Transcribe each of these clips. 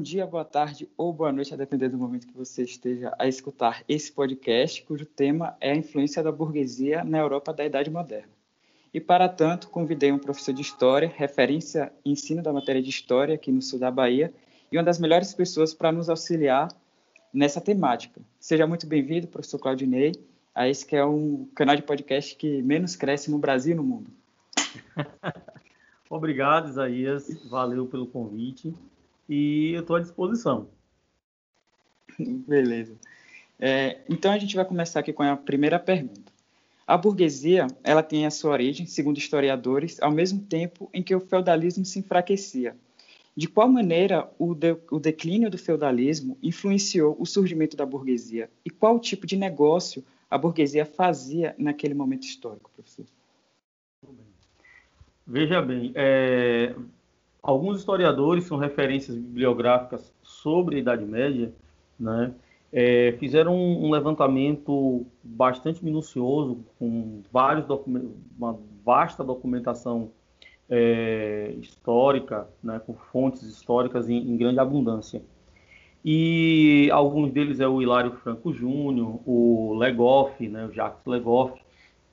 dia, boa tarde ou boa noite, a depender do momento que você esteja a escutar esse podcast, cujo tema é a influência da burguesia na Europa da Idade Moderna. E para tanto, convidei um professor de História, referência ensino da matéria de História aqui no sul da Bahia, e uma das melhores pessoas para nos auxiliar nessa temática. Seja muito bem-vindo, professor Claudinei, a esse que é um canal de podcast que menos cresce no Brasil e no mundo. Obrigado, Isaías. Valeu pelo convite e eu estou à disposição. Beleza. É, então a gente vai começar aqui com a primeira pergunta. A burguesia, ela tem a sua origem, segundo historiadores, ao mesmo tempo em que o feudalismo se enfraquecia. De qual maneira o, de, o declínio do feudalismo influenciou o surgimento da burguesia? E qual tipo de negócio a burguesia fazia naquele momento histórico, professor? Veja bem, é, alguns historiadores são referências bibliográficas sobre a Idade Média, né? É, fizeram um, levantamento bastante minucioso, com vários uma vasta documentação é, histórica, né, com fontes históricas em, em, grande abundância. E alguns deles é o Hilário Franco Júnior, o Legoff, né, o Jacques Legoff,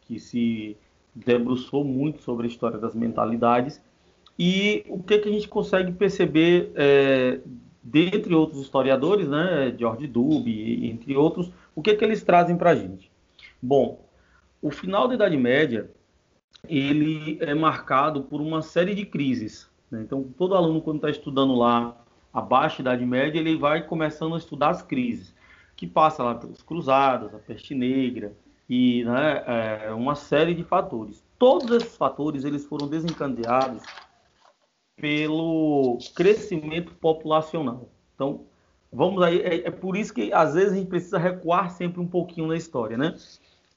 que se debruçou muito sobre a história das mentalidades. E o que, que a gente consegue perceber, é, dentre outros historiadores, né, George Dubé, entre outros, o que, que eles trazem para a gente? Bom, o final da Idade Média ele é marcado por uma série de crises. Né? Então, todo aluno, quando está estudando lá abaixo da Idade Média, ele vai começando a estudar as crises, que passa lá pelas cruzadas, a peste negra, e né, é, uma série de fatores. Todos esses fatores eles foram desencadeados pelo crescimento populacional. Então, vamos aí, é, é, por isso que às vezes a gente precisa recuar sempre um pouquinho na história, né?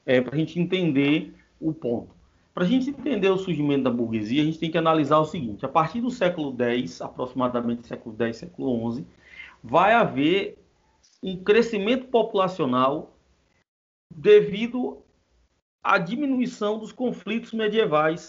É, para a gente entender o ponto. Para a gente entender o surgimento da burguesia, a gente tem que analisar o seguinte: a partir do século X, aproximadamente século X, século XI, vai haver um crescimento populacional devido à diminuição dos conflitos medievais,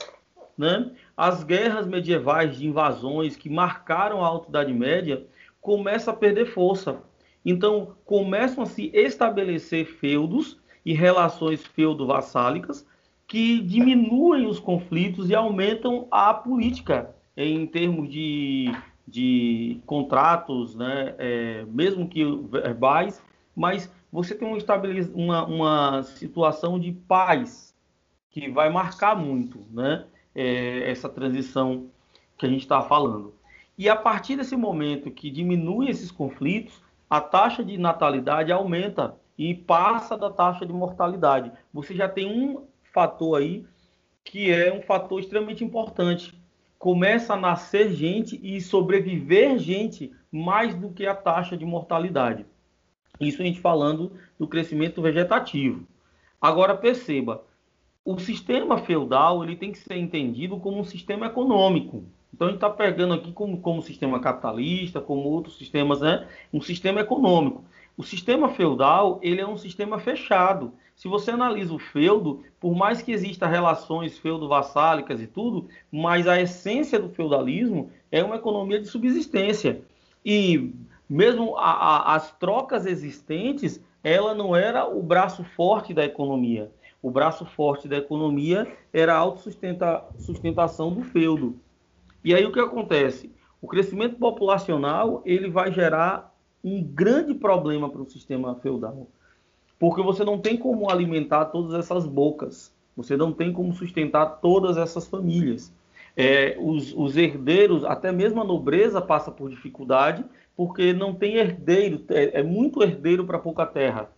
né? As guerras medievais de invasões que marcaram a Alta Idade Média começam a perder força. Então, começam a se estabelecer feudos e relações feudo-vassálicas que diminuem os conflitos e aumentam a política em termos de, de contratos, né? É, mesmo que verbais, mas você tem uma, uma situação de paz que vai marcar muito né, é, essa transição que a gente está falando. E a partir desse momento que diminui esses conflitos, a taxa de natalidade aumenta e passa da taxa de mortalidade. Você já tem um fator aí que é um fator extremamente importante. Começa a nascer gente e sobreviver gente mais do que a taxa de mortalidade. Isso a gente falando do crescimento vegetativo. Agora perceba, o sistema feudal ele tem que ser entendido como um sistema econômico. Então a gente está pegando aqui como, como sistema capitalista, como outros sistemas, né? Um sistema econômico. O sistema feudal ele é um sistema fechado. Se você analisa o feudo, por mais que exista relações feudo-vassálicas e tudo, mas a essência do feudalismo é uma economia de subsistência. E mesmo a, a, as trocas existentes, ela não era o braço forte da economia. O braço forte da economia era a autossustentação do feudo. E aí o que acontece? O crescimento populacional ele vai gerar um grande problema para o sistema feudal, porque você não tem como alimentar todas essas bocas, você não tem como sustentar todas essas famílias. É, os, os herdeiros, até mesmo a nobreza passa por dificuldade, porque não tem herdeiro, é, é muito herdeiro para pouca terra.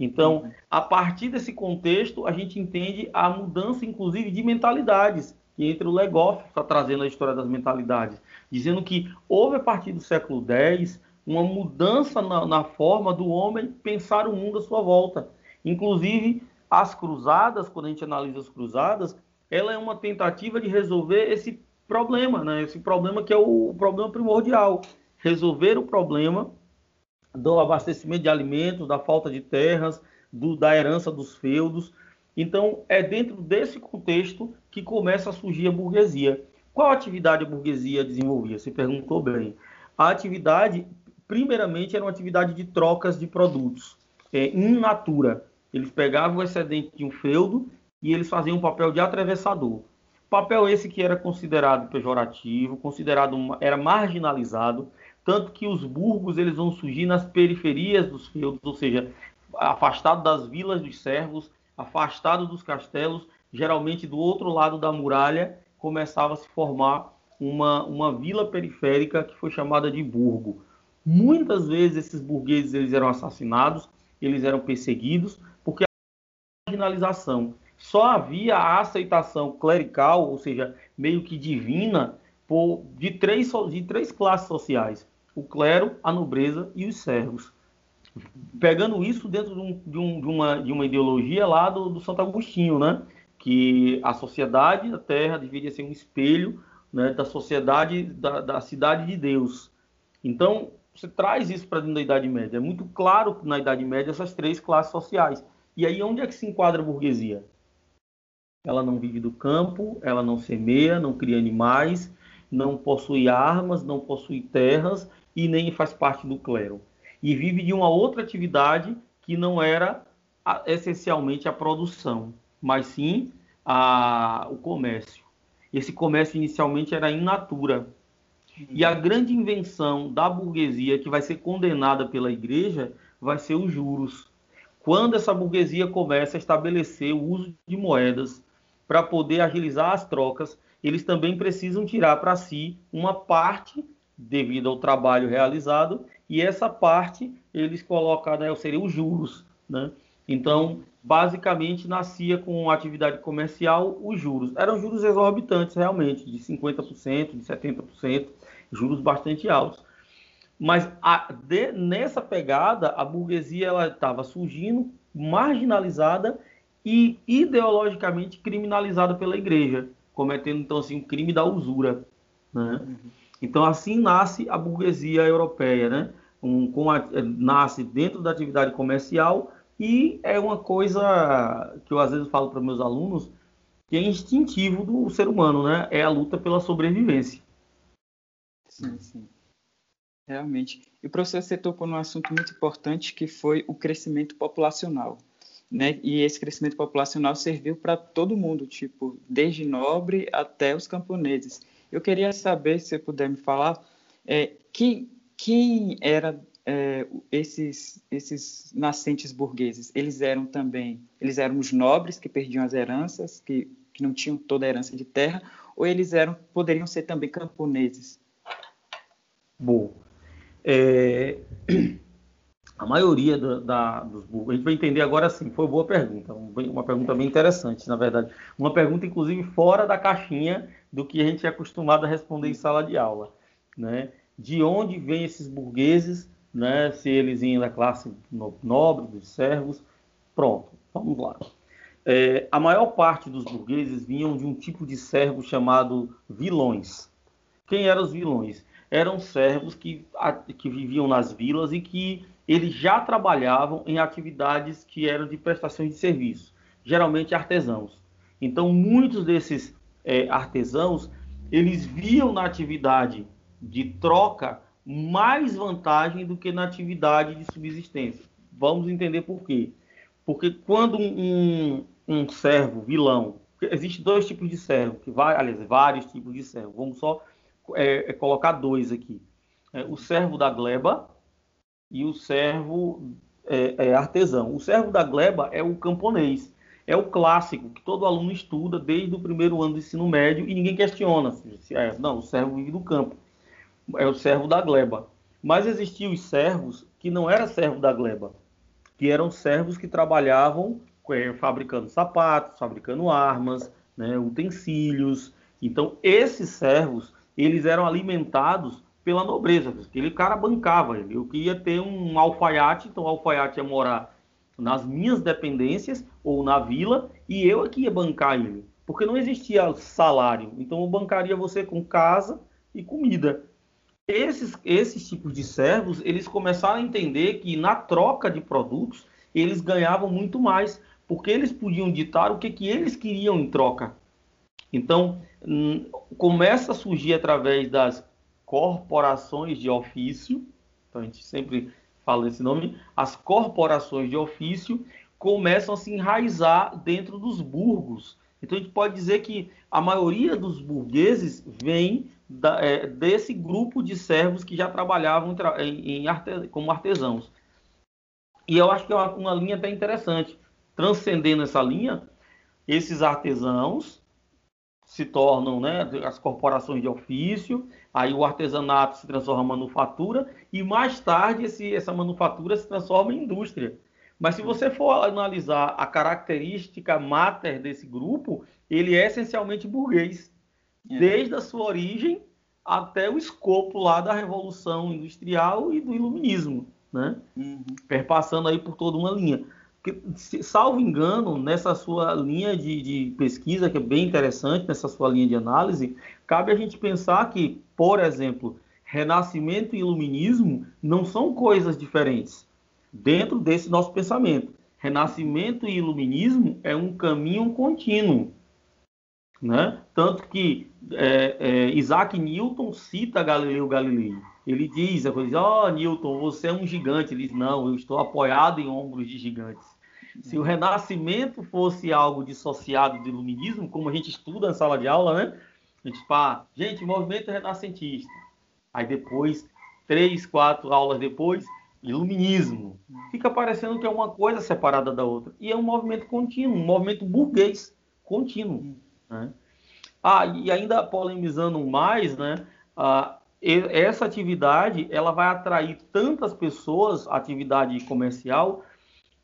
Então, uhum. a partir desse contexto, a gente entende a mudança, inclusive, de mentalidades, que entre o Legoff está trazendo a história das mentalidades, dizendo que houve, a partir do século X, uma mudança na, na forma do homem pensar o mundo à sua volta. Inclusive, as cruzadas, quando a gente analisa as cruzadas, ela é uma tentativa de resolver esse problema, né? esse problema que é o, o problema primordial, resolver o problema do abastecimento de alimentos, da falta de terras, do, da herança dos feudos. Então, é dentro desse contexto que começa a surgir a burguesia. Qual atividade a burguesia desenvolvia? Você perguntou bem. a atividade, primeiramente, era uma atividade de trocas de produtos, é, in natura. Eles pegavam o excedente de um feudo e eles faziam um papel de atravessador. Papel esse que era considerado pejorativo, considerado era marginalizado, tanto que os burgos eles vão surgir nas periferias dos feudos, ou seja, afastado das vilas dos servos, afastado dos castelos, geralmente do outro lado da muralha, começava a se formar uma, uma vila periférica que foi chamada de burgo. Muitas vezes esses burgueses eles eram assassinados, eles eram perseguidos, porque a marginalização só havia a aceitação clerical, ou seja, meio que divina, por, de, três, de três classes sociais: o clero, a nobreza e os servos. Pegando isso dentro de, um, de, um, de, uma, de uma, ideologia lá do, do, Santo Agostinho, né? que a sociedade da Terra deveria ser um espelho né, da sociedade da, da cidade de Deus. Então, você traz isso para dentro da Idade Média. É muito claro na Idade Média essas três classes sociais. E aí, onde é que se enquadra a burguesia? Ela não vive do campo, ela não semeia, não cria animais, não possui armas, não possui terras e nem faz parte do clero. E vive de uma outra atividade que não era a, essencialmente a produção, mas sim a, o comércio. Esse comércio inicialmente era in natura. E a grande invenção da burguesia que vai ser condenada pela igreja vai ser os juros. Quando essa burguesia começa a estabelecer o uso de moedas para poder agilizar as trocas, eles também precisam tirar para si uma parte devido ao trabalho realizado e essa parte eles colocam, né, seria os juros, né? Então, basicamente nascia com atividade comercial os juros. Eram juros exorbitantes realmente, de 50%, de 70%, juros bastante altos. Mas a, de, nessa pegada, a burguesia estava surgindo, marginalizada e ideologicamente criminalizada pela igreja, cometendo então assim um crime da usura, né? Uhum. Então assim nasce a burguesia europeia, né? Um, com a, eh, nasce dentro da atividade comercial e é uma coisa que eu às vezes falo para meus alunos que é instintivo do ser humano, né? É a luta pela sobrevivência. Sim, sim. Realmente. E o professor, você tocou num assunto muito importante que foi o crescimento populacional né? E esse crescimento populacional serviu para todo mundo, tipo, desde nobre até os camponeses. Eu queria saber, se você puder me falar, é, quem, quem era é, esses, esses nascentes burgueses? Eles eram também, eles eram os nobres que perdiam as heranças, que, que não tinham toda a herança de terra, ou eles eram, poderiam ser também camponeses? Bom, é... a maioria da, dos burgos, a gente vai entender agora sim, foi boa pergunta, uma pergunta bem interessante, na verdade. Uma pergunta, inclusive, fora da caixinha do que a gente é acostumado a responder em sala de aula. Né? De onde vêm esses burgueses, né? se eles vêm da classe nobre, dos servos. Pronto, vamos lá. É, a maior parte dos burgueses vinham de um tipo de servo chamado vilões. Quem eram os vilões? Eram servos que, que viviam nas vilas e que eles já trabalhavam em atividades que eram de prestações de serviço, geralmente artesãos. Então, muitos desses é, artesãos, eles viam na atividade de troca mais vantagem do que na atividade de subsistência. Vamos entender por quê. Porque quando um, um servo, vilão, existe dois tipos de servo, que vai, aliás, vários tipos de servo. Vamos só é, é, colocar dois aqui. É, o servo da gleba, e o servo é, é artesão. O servo da gleba é o camponês, é o clássico que todo aluno estuda desde o primeiro ano do ensino médio e ninguém questiona. Se é, não, o servo vive do campo, é o servo da gleba. Mas existiam os servos que não eram servo da gleba, que eram servos que trabalhavam é, fabricando sapatos, fabricando armas, né, utensílios. Então, esses servos, eles eram alimentados pela nobreza. Aquele cara bancava ele. Eu queria ter um alfaiate, então o alfaiate ia morar nas minhas dependências ou na vila e eu aqui ia bancar ele. Porque não existia salário. Então eu bancaria você com casa e comida. Esses, esses tipos de servos, eles começaram a entender que na troca de produtos, eles ganhavam muito mais, porque eles podiam ditar o que, que eles queriam em troca. Então, hum, começa a surgir através das corporações de ofício, então a gente sempre fala esse nome, as corporações de ofício começam a se enraizar dentro dos burgos. Então a gente pode dizer que a maioria dos burgueses vem da, é, desse grupo de servos que já trabalhavam em, em arte, como artesãos. E eu acho que é uma, uma linha até interessante. Transcendendo essa linha, esses artesãos se tornam né, as corporações de ofício, aí o artesanato se transforma em manufatura e mais tarde esse, essa manufatura se transforma em indústria. Mas se você for analisar a característica mater desse grupo, ele é essencialmente burguês, é. desde a sua origem até o escopo lá da Revolução Industrial e do Iluminismo, né? Uhum. Perpassando aí por toda uma linha salvo engano, nessa sua linha de, de, pesquisa, que é bem interessante, nessa sua linha de análise, cabe a gente pensar que, por exemplo, renascimento e iluminismo não são coisas diferentes dentro desse nosso pensamento. Renascimento e iluminismo é um caminho contínuo. Né? Tanto que é, é, Isaac Newton cita Galileu Galilei. Ele diz, ó, oh, Newton, você é um gigante. Ele diz, não, eu estou apoiado em ombros de gigantes. Se o renascimento fosse algo dissociado do iluminismo, como a gente estuda na sala de aula, né? A gente fala, gente, movimento renascentista. Aí depois, três, quatro aulas depois, iluminismo. Fica parecendo que é uma coisa separada da outra. E é um movimento contínuo, um movimento burguês contínuo. Né? Ah, e ainda polemizando mais, né? Ah, essa atividade ela vai atrair tantas pessoas, atividade comercial,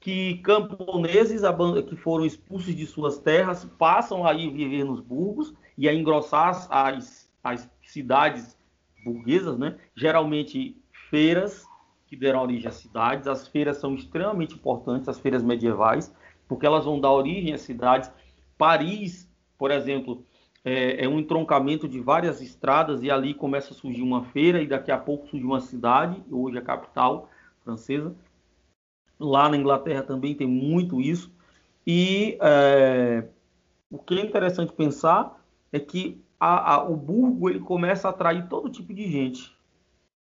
que camponeses que foram expulsos de suas terras passam a ir viver nos burgos e a engrossar as, as cidades burguesas, né? geralmente feiras que deram origem às cidades. As feiras são extremamente importantes, as feiras medievais, porque elas vão dar origem às cidades. Paris, por exemplo, é, é, um entroncamento de várias estradas e ali começa a surgir uma feira e daqui a pouco surge uma cidade, hoje a capital francesa. Lá na Inglaterra também tem muito isso. E é, o que é interessante pensar é que a, a, o burgo ele começa a atrair todo tipo de gente.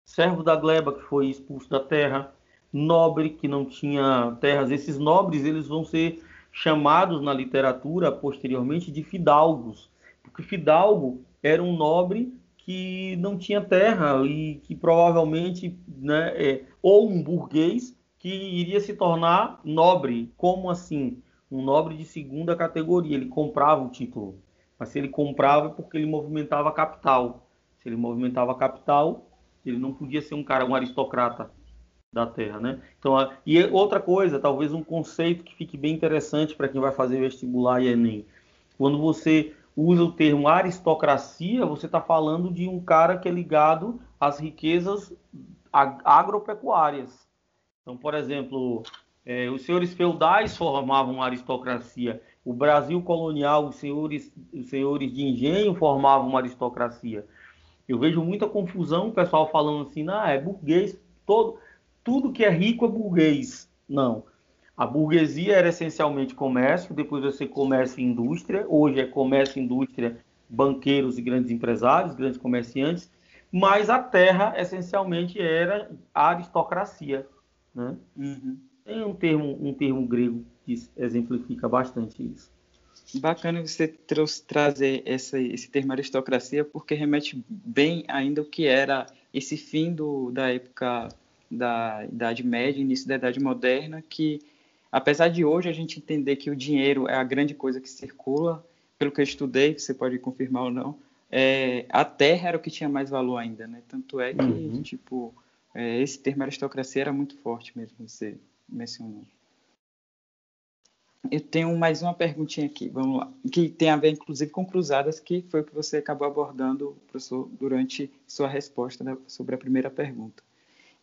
Servo da gleba que foi expulso da terra, nobre que não tinha terras. Esses nobres eles vão ser chamados na literatura posteriormente de fidalgos porque Fidalgo era um nobre que não tinha terra e que provavelmente, né, é, ou um burguês que iria se tornar nobre. Como assim? Um nobre de segunda categoria. Ele comprava o título. Mas se ele comprava é porque ele movimentava a capital. Se ele movimentava a capital, ele não podia ser um cara, um aristocrata da terra, né? Então, e outra coisa, talvez um conceito que fique bem interessante para quem vai fazer vestibular e Enem. Quando você usa o termo aristocracia, você está falando de um cara que é ligado às riquezas agropecuárias. Então, por exemplo, é, os senhores feudais formavam aristocracia. O Brasil colonial, os senhores, os senhores de engenho formavam uma aristocracia. Eu vejo muita confusão, o pessoal falando assim, ah, é burguês, todo, tudo que é rico é burguês. Não. A burguesia era essencialmente comércio, depois você comércio e indústria, hoje é comércio, indústria, banqueiros e grandes empresários, grandes comerciantes, mas a terra essencialmente era a aristocracia. Né? Uhum. Tem um termo, um termo grego que exemplifica bastante isso. Bacana você trouxe, trazer essa, esse termo aristocracia, porque remete bem ainda o que era esse fim do, da época da Idade Média, início da Idade Moderna, que apesar de hoje a gente entender que o dinheiro é a grande coisa que circula, pelo que eu estudei, você pode confirmar ou não, é, a terra era o que tinha mais valor ainda, né? Tanto é que, uhum. tipo, é, esse termo aristocracia era muito forte mesmo, você mencionou. Eu tenho mais uma perguntinha aqui, vamos lá, que tem a ver, inclusive, com cruzadas, que foi o que você acabou abordando, professor, durante sua resposta né, sobre a primeira pergunta.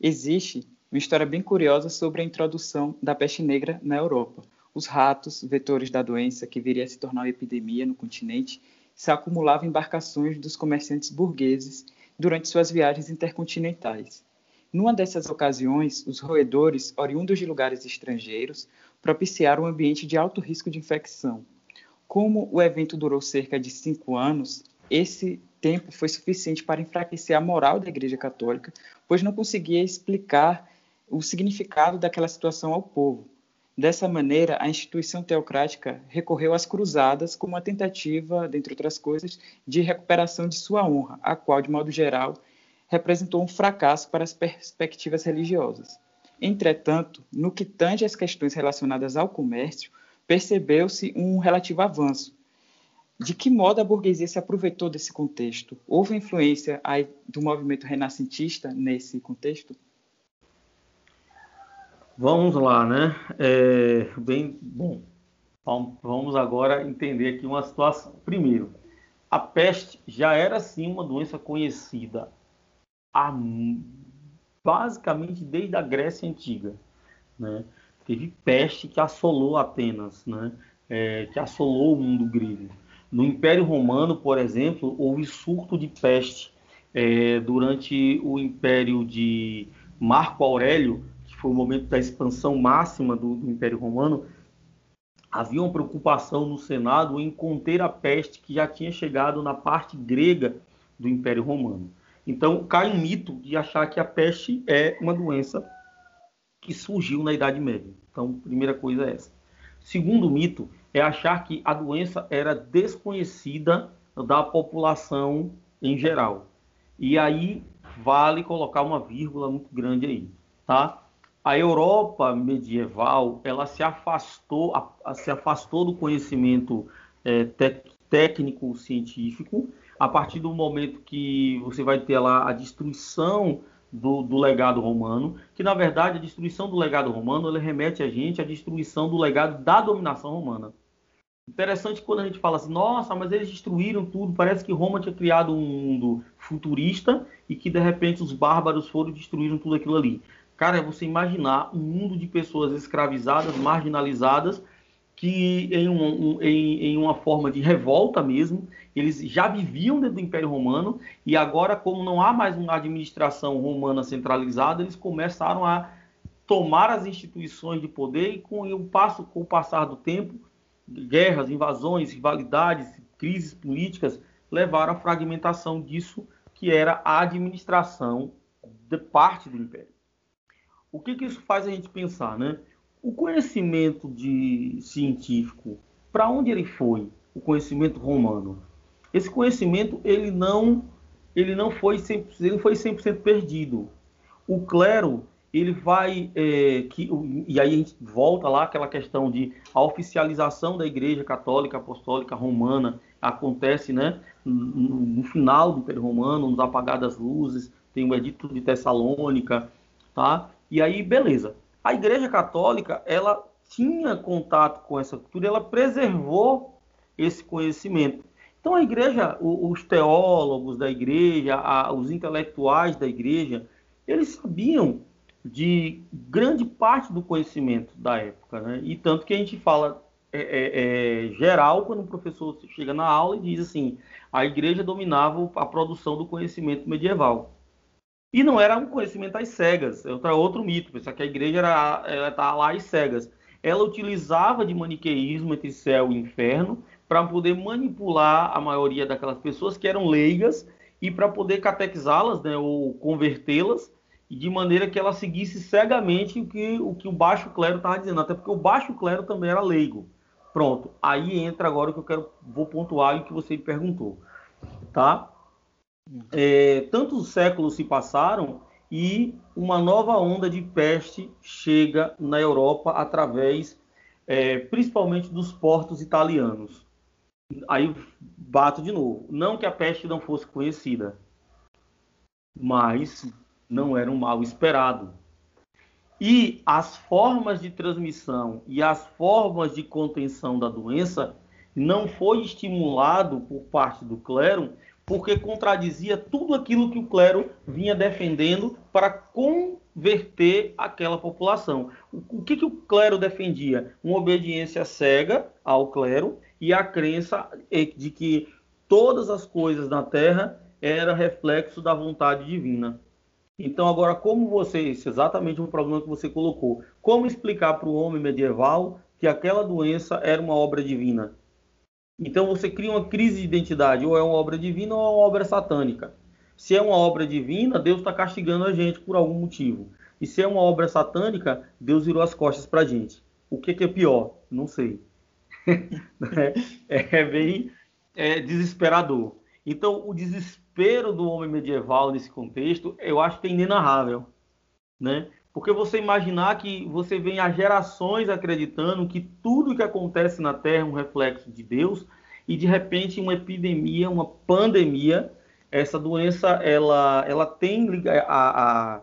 Existe uma história bem curiosa sobre a introdução da peste negra na Europa. Os ratos, vetores da doença que viria a se tornar uma epidemia no continente, se acumulavam em embarcações dos comerciantes burgueses durante suas viagens intercontinentais. Numa dessas ocasiões, os roedores, oriundos de lugares estrangeiros, propiciaram um ambiente de alto risco de infecção. Como o evento durou cerca de cinco anos, esse tempo foi suficiente para enfraquecer a moral da Igreja Católica, pois não conseguia explicar o significado daquela situação ao povo. Dessa maneira, a instituição teocrática recorreu às cruzadas como uma tentativa, dentre outras coisas, de recuperação de sua honra, a qual, de modo geral, representou um fracasso para as perspectivas religiosas. Entretanto, no que tange às questões relacionadas ao comércio, percebeu-se um relativo avanço. De que modo a burguesia se aproveitou desse contexto? Houve influência do movimento renascentista nesse contexto? Vamos lá, né? É, bem, bom, vamos agora entender aqui uma situação. Primeiro, a peste já era sim uma doença conhecida há, basicamente desde a Grécia Antiga. Né? Teve peste que assolou Atenas, né? É, que assolou o mundo grego. No Império Romano, por exemplo, houve surto de peste é, durante o Império de Marco Aurélio, foi o momento da expansão máxima do, do Império Romano. Havia uma preocupação no Senado em conter a peste que já tinha chegado na parte grega do Império Romano. Então, cai um mito de achar que a peste é uma doença que surgiu na Idade Média. Então, primeira coisa é essa. Segundo mito é achar que a doença era desconhecida da população em geral. E aí vale colocar uma vírgula muito grande aí, tá? A Europa medieval, ela se afastou, a, se afastou do conhecimento é, técnico científico a partir do momento que você vai ter lá a destruição do, do, legado romano, que na verdade a destruição do legado romano ele remete a gente à destruição do legado da dominação romana. Interessante quando a gente fala assim, nossa, mas eles destruíram tudo, parece que Roma tinha criado um mundo futurista e que de repente os bárbaros foram destruíram tudo aquilo ali. Cara, é você imaginar um mundo de pessoas escravizadas, marginalizadas, que em, um, em, em, uma forma de revolta mesmo, eles já viviam dentro do Império Romano e agora, como não há mais uma administração romana centralizada, eles começaram a tomar as instituições de poder e com o, passo, com o passar do tempo, guerras, invasões, rivalidades, crises políticas levaram à fragmentação disso que era a administração de parte do Império. O que, que isso faz a gente pensar, né? o conhecimento de científico, para onde ele foi? O conhecimento romano. Esse conhecimento ele não ele não foi 100%, ele foi 100% perdido. O clero ele vai é, que e aí a gente volta lá aquela questão de a oficialização da Igreja Católica Apostólica Romana acontece, né, no, final do Império Romano, nos apagar das luzes, tem o Edito de Tessalônica, tá? E aí beleza a Igreja Católica ela tinha contato com essa cultura, ela preservou esse conhecimento. Então a Igreja, os teólogos da Igreja, os intelectuais da Igreja, eles sabiam de grande parte do conhecimento da época, né? E tanto que a gente fala é, é, é, geral quando o professor chega na aula e diz assim: a Igreja dominava a produção do conhecimento medieval. E não era um conhecimento às cegas, é outro mito, pensar que a igreja era, ela tá lá às cegas. Ela utilizava de maniqueísmo entre céu e inferno para poder manipular a maioria daquelas pessoas que eram leigas e para poder catequizá-las, né, ou convertê-las, de maneira que ela seguisse cegamente o que o, que o baixo clero estava dizendo, até porque o baixo clero também era leigo. Pronto, aí entra agora o que eu quero vou pontuar e o que você me perguntou, tá? É, tantos séculos se passaram e uma nova onda de peste chega na Europa através, é, principalmente dos portos italianos. Aí bato de novo. Não que a peste não fosse conhecida, mas não era um mal esperado. E as formas de transmissão e as formas de contenção da doença não foi estimulado por parte do clero porque contradizia tudo aquilo que o clero vinha defendendo para converter aquela população. O que, que o clero defendia? Uma obediência cega ao clero e a crença de que todas as coisas na terra era reflexo da vontade divina. Então, agora, como você, é exatamente o problema que você colocou, como explicar para o homem medieval que aquela doença era uma obra divina? Então você cria uma crise de identidade, ou é uma obra divina ou é uma obra satânica. Se é uma obra divina, Deus está castigando a gente por algum motivo. E se é uma obra satânica, Deus virou as costas para a gente. O que, que, é pior? Não sei. é, é, bem é, desesperador. Então, o desespero do homem medieval nesse contexto, eu acho que é inenarrável. Né? Porque você imaginar que você vem há gerações acreditando que tudo que acontece na Terra é um reflexo de Deus, e de repente uma epidemia, uma pandemia, essa doença ela, ela tem a, a,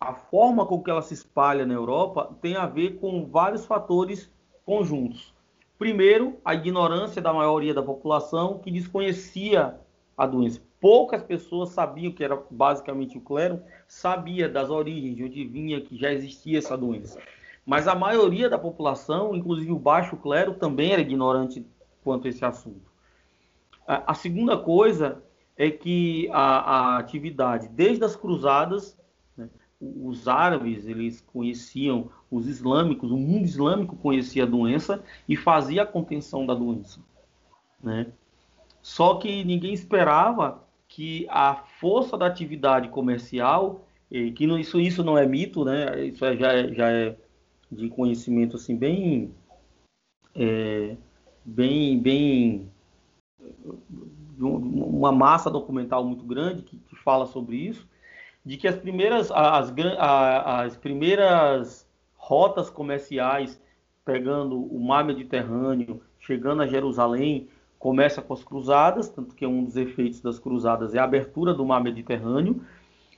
a forma com que ela se espalha na Europa tem a ver com vários fatores conjuntos. Primeiro, a ignorância da maioria da população que desconhecia a doença. Poucas pessoas sabiam que era basicamente o clero, sabia das origens, de onde vinha, que já existia essa doença. Mas a maioria da população, inclusive o baixo clero, também era ignorante quanto a esse assunto. A, segunda coisa é que a, a atividade, desde as cruzadas, né, os árabes eles conheciam os islâmicos, o mundo islâmico conhecia a doença e fazia a contenção da doença. Né? Só que ninguém esperava que a força da atividade comercial, que isso, isso não é mito, né? isso é, já, é, já é de conhecimento assim bem, é, bem, bem uma massa documental muito grande que, que fala sobre isso, de que as primeiras, as, as primeiras rotas comerciais pegando o mar Mediterrâneo, chegando a Jerusalém, começa com as cruzadas, tanto que um dos efeitos das cruzadas é a abertura do mar Mediterrâneo,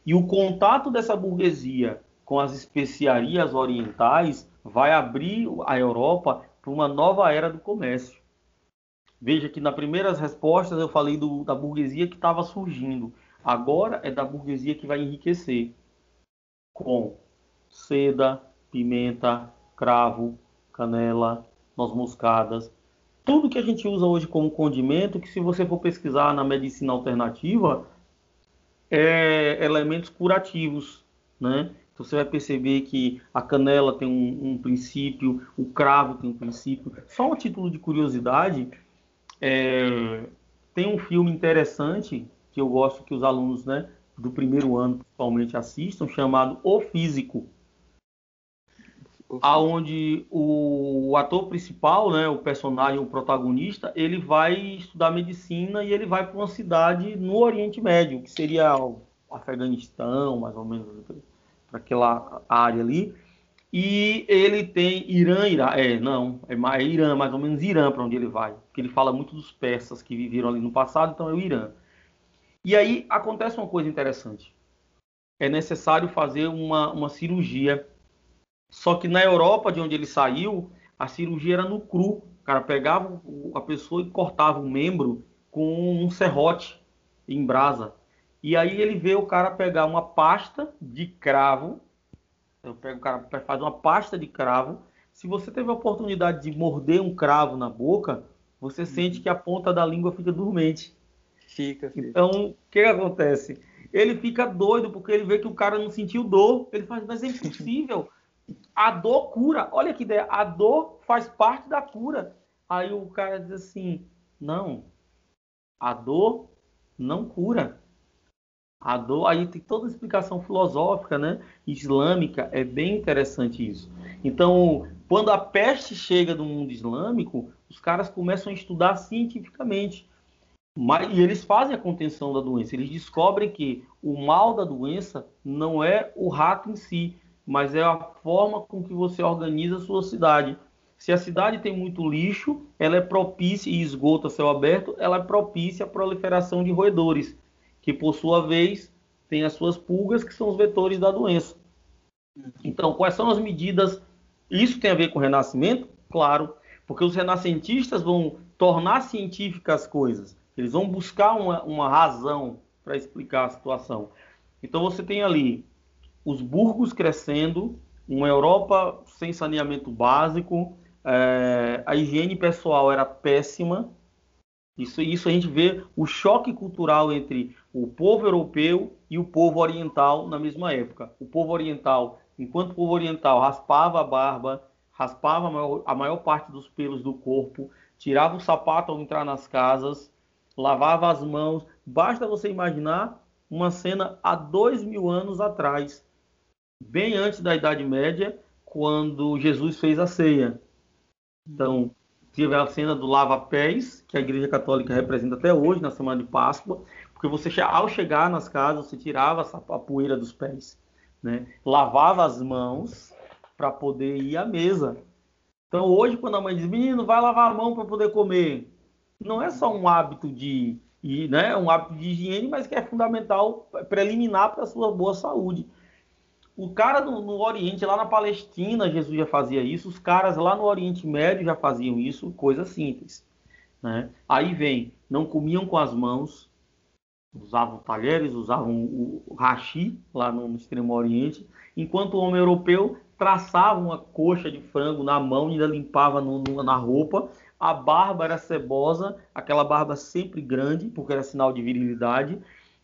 e o contato dessa burguesia com as especiarias orientais vai abrir a Europa para uma nova era do comércio. Veja que nas primeiras respostas eu falei do, da burguesia que estava surgindo. Agora é da burguesia que vai enriquecer com seda, pimenta, cravo, canela, noz moscadas, tudo que a gente usa hoje como condimento, que se você for pesquisar na medicina alternativa, é elementos curativos, né? Então você vai perceber que a canela tem um, um princípio, o cravo tem um princípio. Só um título de curiosidade, é, tem um filme interessante que eu gosto que os alunos né, do primeiro ano principalmente assistam, chamado O Físico. Aonde o, ator principal, né, o personagem, o protagonista, ele vai estudar medicina e ele vai para uma cidade no Oriente Médio, que seria o Afeganistão, mais ou menos, para aquela área ali. E ele tem Irã, Irã, é, não, é, é Irã, mais ou menos Irã para onde ele vai, porque ele fala muito dos persas que viveram ali no passado, então é o Irã. E aí acontece uma coisa interessante. É necessário fazer uma, uma cirurgia. Só que na Europa, de onde ele saiu, a cirurgia era no cru. O cara pegava a pessoa e cortava o membro com um serrote em brasa. E aí ele vê o cara pegar uma pasta de cravo eu pego o cara faz uma pasta de cravo. Se você teve a oportunidade de morder um cravo na boca, você uhum. sente que a ponta da língua fica dormente. Fica, fica. Então, o que, que acontece? Ele fica doido porque ele vê que o cara não sentiu dor. Ele faz, mas é impossível. A dor cura. Olha que ideia. A dor faz parte da cura. Aí o cara diz assim: não, a dor não cura. A dor, aí tem toda a explicação filosófica, né? Islâmica, é bem interessante isso. Então, quando a peste chega do mundo islâmico, os caras começam a estudar cientificamente. Mas, e eles fazem a contenção da doença. Eles descobrem que o mal da doença não é o rato em si, mas é a forma com que você organiza a sua cidade. Se a cidade tem muito lixo, ela é propícia, e esgoto a céu aberto, ela é propícia à proliferação de roedores que por sua vez tem as suas pulgas, que são os vetores da doença. Então, quais são as medidas? Isso tem a ver com o renascimento? Claro, porque os renascentistas vão tornar científicas as coisas. Eles vão buscar uma, uma razão para explicar a situação. Então, você tem ali os burgos crescendo, uma Europa sem saneamento básico, é, a higiene pessoal era péssima, isso, isso a gente vê o choque cultural entre o povo europeu e o povo oriental na mesma época. O povo oriental, enquanto o povo oriental raspava a barba, raspava a maior, a maior parte dos pelos do corpo, tirava o sapato ao entrar nas casas, lavava as mãos. Basta você imaginar uma cena há dois mil anos atrás, bem antes da Idade Média, quando Jesus fez a ceia. Então, tive a cena do lava-pés, que a Igreja Católica representa até hoje, na semana de Páscoa, porque você, ao chegar nas casas, você tirava a poeira dos pés, né? lavava as mãos para poder ir à mesa. Então, hoje, quando a mãe diz, menino, vai lavar a mão para poder comer, não é só um hábito de, né, um hábito de higiene, mas que é fundamental, preliminar para a sua boa saúde. O cara no, no, Oriente, lá na Palestina, Jesus já fazia isso. Os caras lá no Oriente Médio já faziam isso, coisa simples. Né? Aí vem, não comiam com as mãos, usavam talheres, usavam o, hashi lá no, no, extremo Oriente, enquanto o homem europeu traçava uma coxa de frango na mão e ainda limpava no, na roupa. A barba era cebosa, aquela barba sempre grande, porque era sinal de virilidade.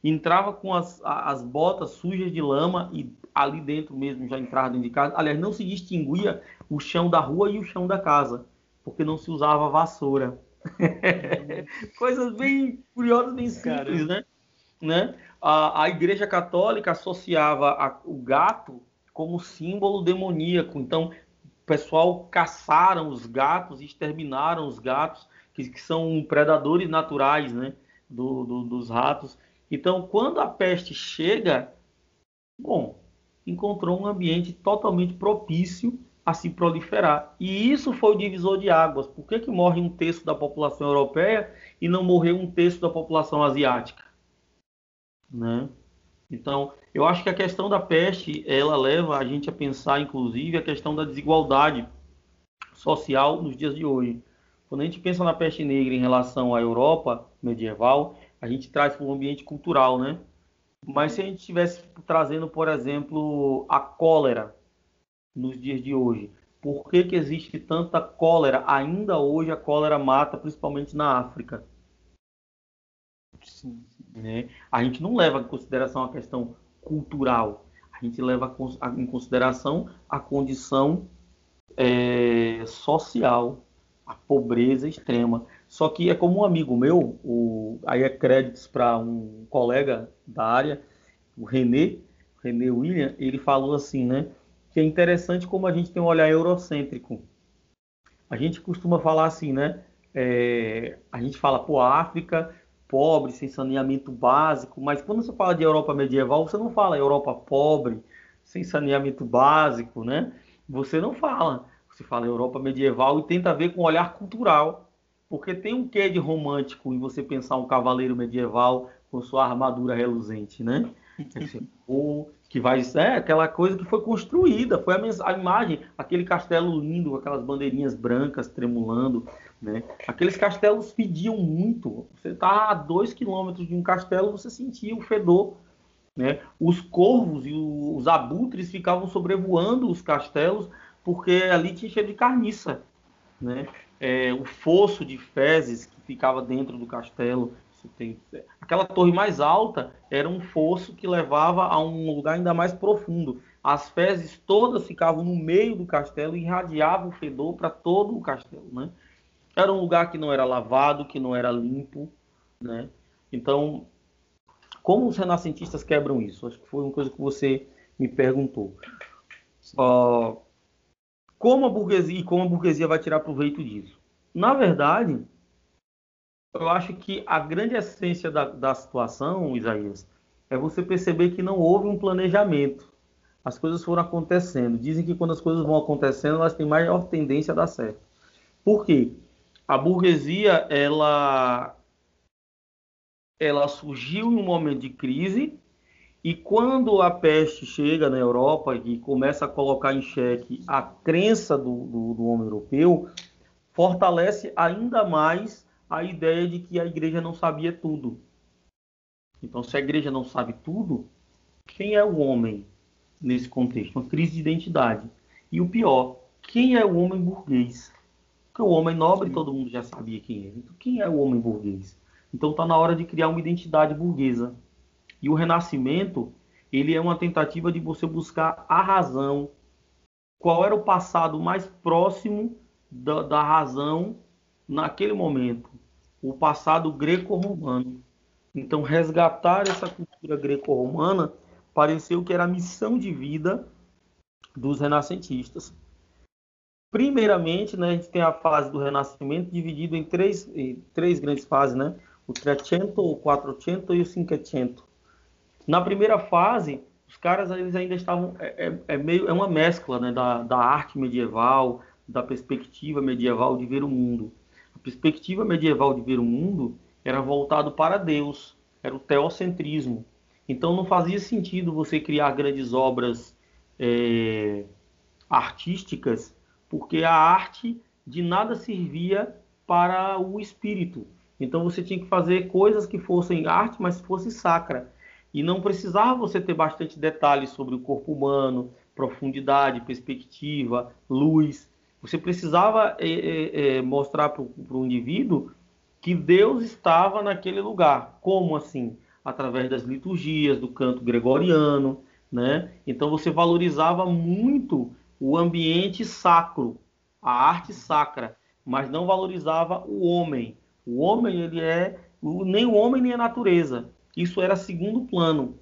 Entrava com as, as botas sujas de lama e ali dentro mesmo já entrava dentro de casa. Aliás, não se distinguia o chão da rua e o chão da casa, porque não se usava vassoura. Coisas bem curiosas, bem simples, né? né? A, a Igreja Católica associava a, o gato como símbolo demoníaco. Então, o pessoal caçaram os gatos, exterminaram os gatos, que, que são predadores naturais né? Do, do, dos ratos. Então, quando a peste chega, bom, encontrou um ambiente totalmente propício a se proliferar. E isso foi o divisor de águas. Por que, que morre um terço da população europeia e não morreu um terço da população asiática? Né? Então, eu acho que a questão da peste, ela leva a gente a pensar, inclusive, a questão da desigualdade social nos dias de hoje. Quando a gente pensa na peste negra em relação à Europa medieval, a gente traz para o ambiente cultural, né? Mas se a gente estivesse trazendo, por exemplo, a cólera nos dias de hoje, por que, que existe tanta cólera? Ainda hoje a cólera mata, principalmente na África. Sim, sim. Né? A gente não leva em consideração a questão cultural, a gente leva em consideração a condição é, social, a pobreza extrema. Só que é como um amigo meu, o, aí é créditos para um colega da área, o René, René William, ele falou assim, né? Que é interessante como a gente tem um olhar eurocêntrico. A gente costuma falar assim, né? É, a gente fala, pô, África, pobre, sem saneamento básico, mas quando você fala de Europa medieval, você não fala Europa pobre, sem saneamento básico, né? Você não fala. Você fala Europa medieval e tenta ver com o olhar cultural porque tem um quê de romântico em você pensar um cavaleiro medieval com sua armadura reluzente, né? Ou que vai é aquela coisa que foi construída, foi a, a, imagem, aquele castelo lindo com aquelas bandeirinhas brancas tremulando, né? Aqueles castelos pediam muito. Você está a dois quilômetros de um castelo, você sentia o fedor, né? Os corvos e os abutres ficavam sobrevoando os castelos porque ali tinha cheio de carniça, né? É, o fosso de fezes que ficava dentro do castelo. Tem, aquela torre mais alta era um fosso que levava a um lugar ainda mais profundo. As fezes todas ficavam no meio do castelo e irradiavam o fedor para todo o castelo. Né? Era um lugar que não era lavado, que não era limpo. Né? Então, como os renascentistas quebram isso? Acho que foi uma coisa que você me perguntou. Uh, como a burguesia e como a burguesia vai tirar proveito disso? Na verdade, eu acho que a grande essência da, da situação, Isaías, é você perceber que não houve um planejamento. As coisas foram acontecendo. Dizem que quando as coisas vão acontecendo, elas têm maior tendência a dar certo. Por quê? A burguesia, ela, ela surgiu em um momento de crise e quando a peste chega na Europa e começa a colocar em xeque a crença do, do, do homem europeu, fortalece ainda mais a ideia de que a igreja não sabia tudo. Então, se a igreja não sabe tudo, quem é o homem nesse contexto? Uma crise de identidade. E o pior, quem é o homem burguês? Porque o homem nobre todo mundo já sabia quem é. Então, quem é o homem burguês? Então, está na hora de criar uma identidade burguesa. E o renascimento, ele é uma tentativa de você buscar a razão. Qual era o passado mais próximo da, da razão naquele momento, o passado greco-romano. Então, resgatar essa cultura greco-romana pareceu que era a missão de vida dos renascentistas. Primeiramente, né, a gente tem a fase do Renascimento dividida em três, em três grandes fases, né? O Trecento, o Quattrocento e o Cinquecento. Na primeira fase, os caras eles ainda estavam é, é, é, meio é uma mescla, né, da, da arte medieval, da perspectiva medieval de ver o mundo. A perspectiva medieval de ver o mundo era voltado para Deus, era o teocentrismo. Então não fazia sentido você criar grandes obras é, artísticas porque a arte de nada servia para o espírito. Então você tinha que fazer coisas que fossem arte, mas fosse sacra. E não precisava você ter bastante detalhes sobre o corpo humano, profundidade, perspectiva, luz. Você precisava é, é, mostrar para o indivíduo que Deus estava naquele lugar. Como assim? Através das liturgias, do canto gregoriano, né? Então você valorizava muito o ambiente sacro, a arte sacra, mas não valorizava o homem. O homem, ele é nem o homem nem a natureza. Isso era segundo plano.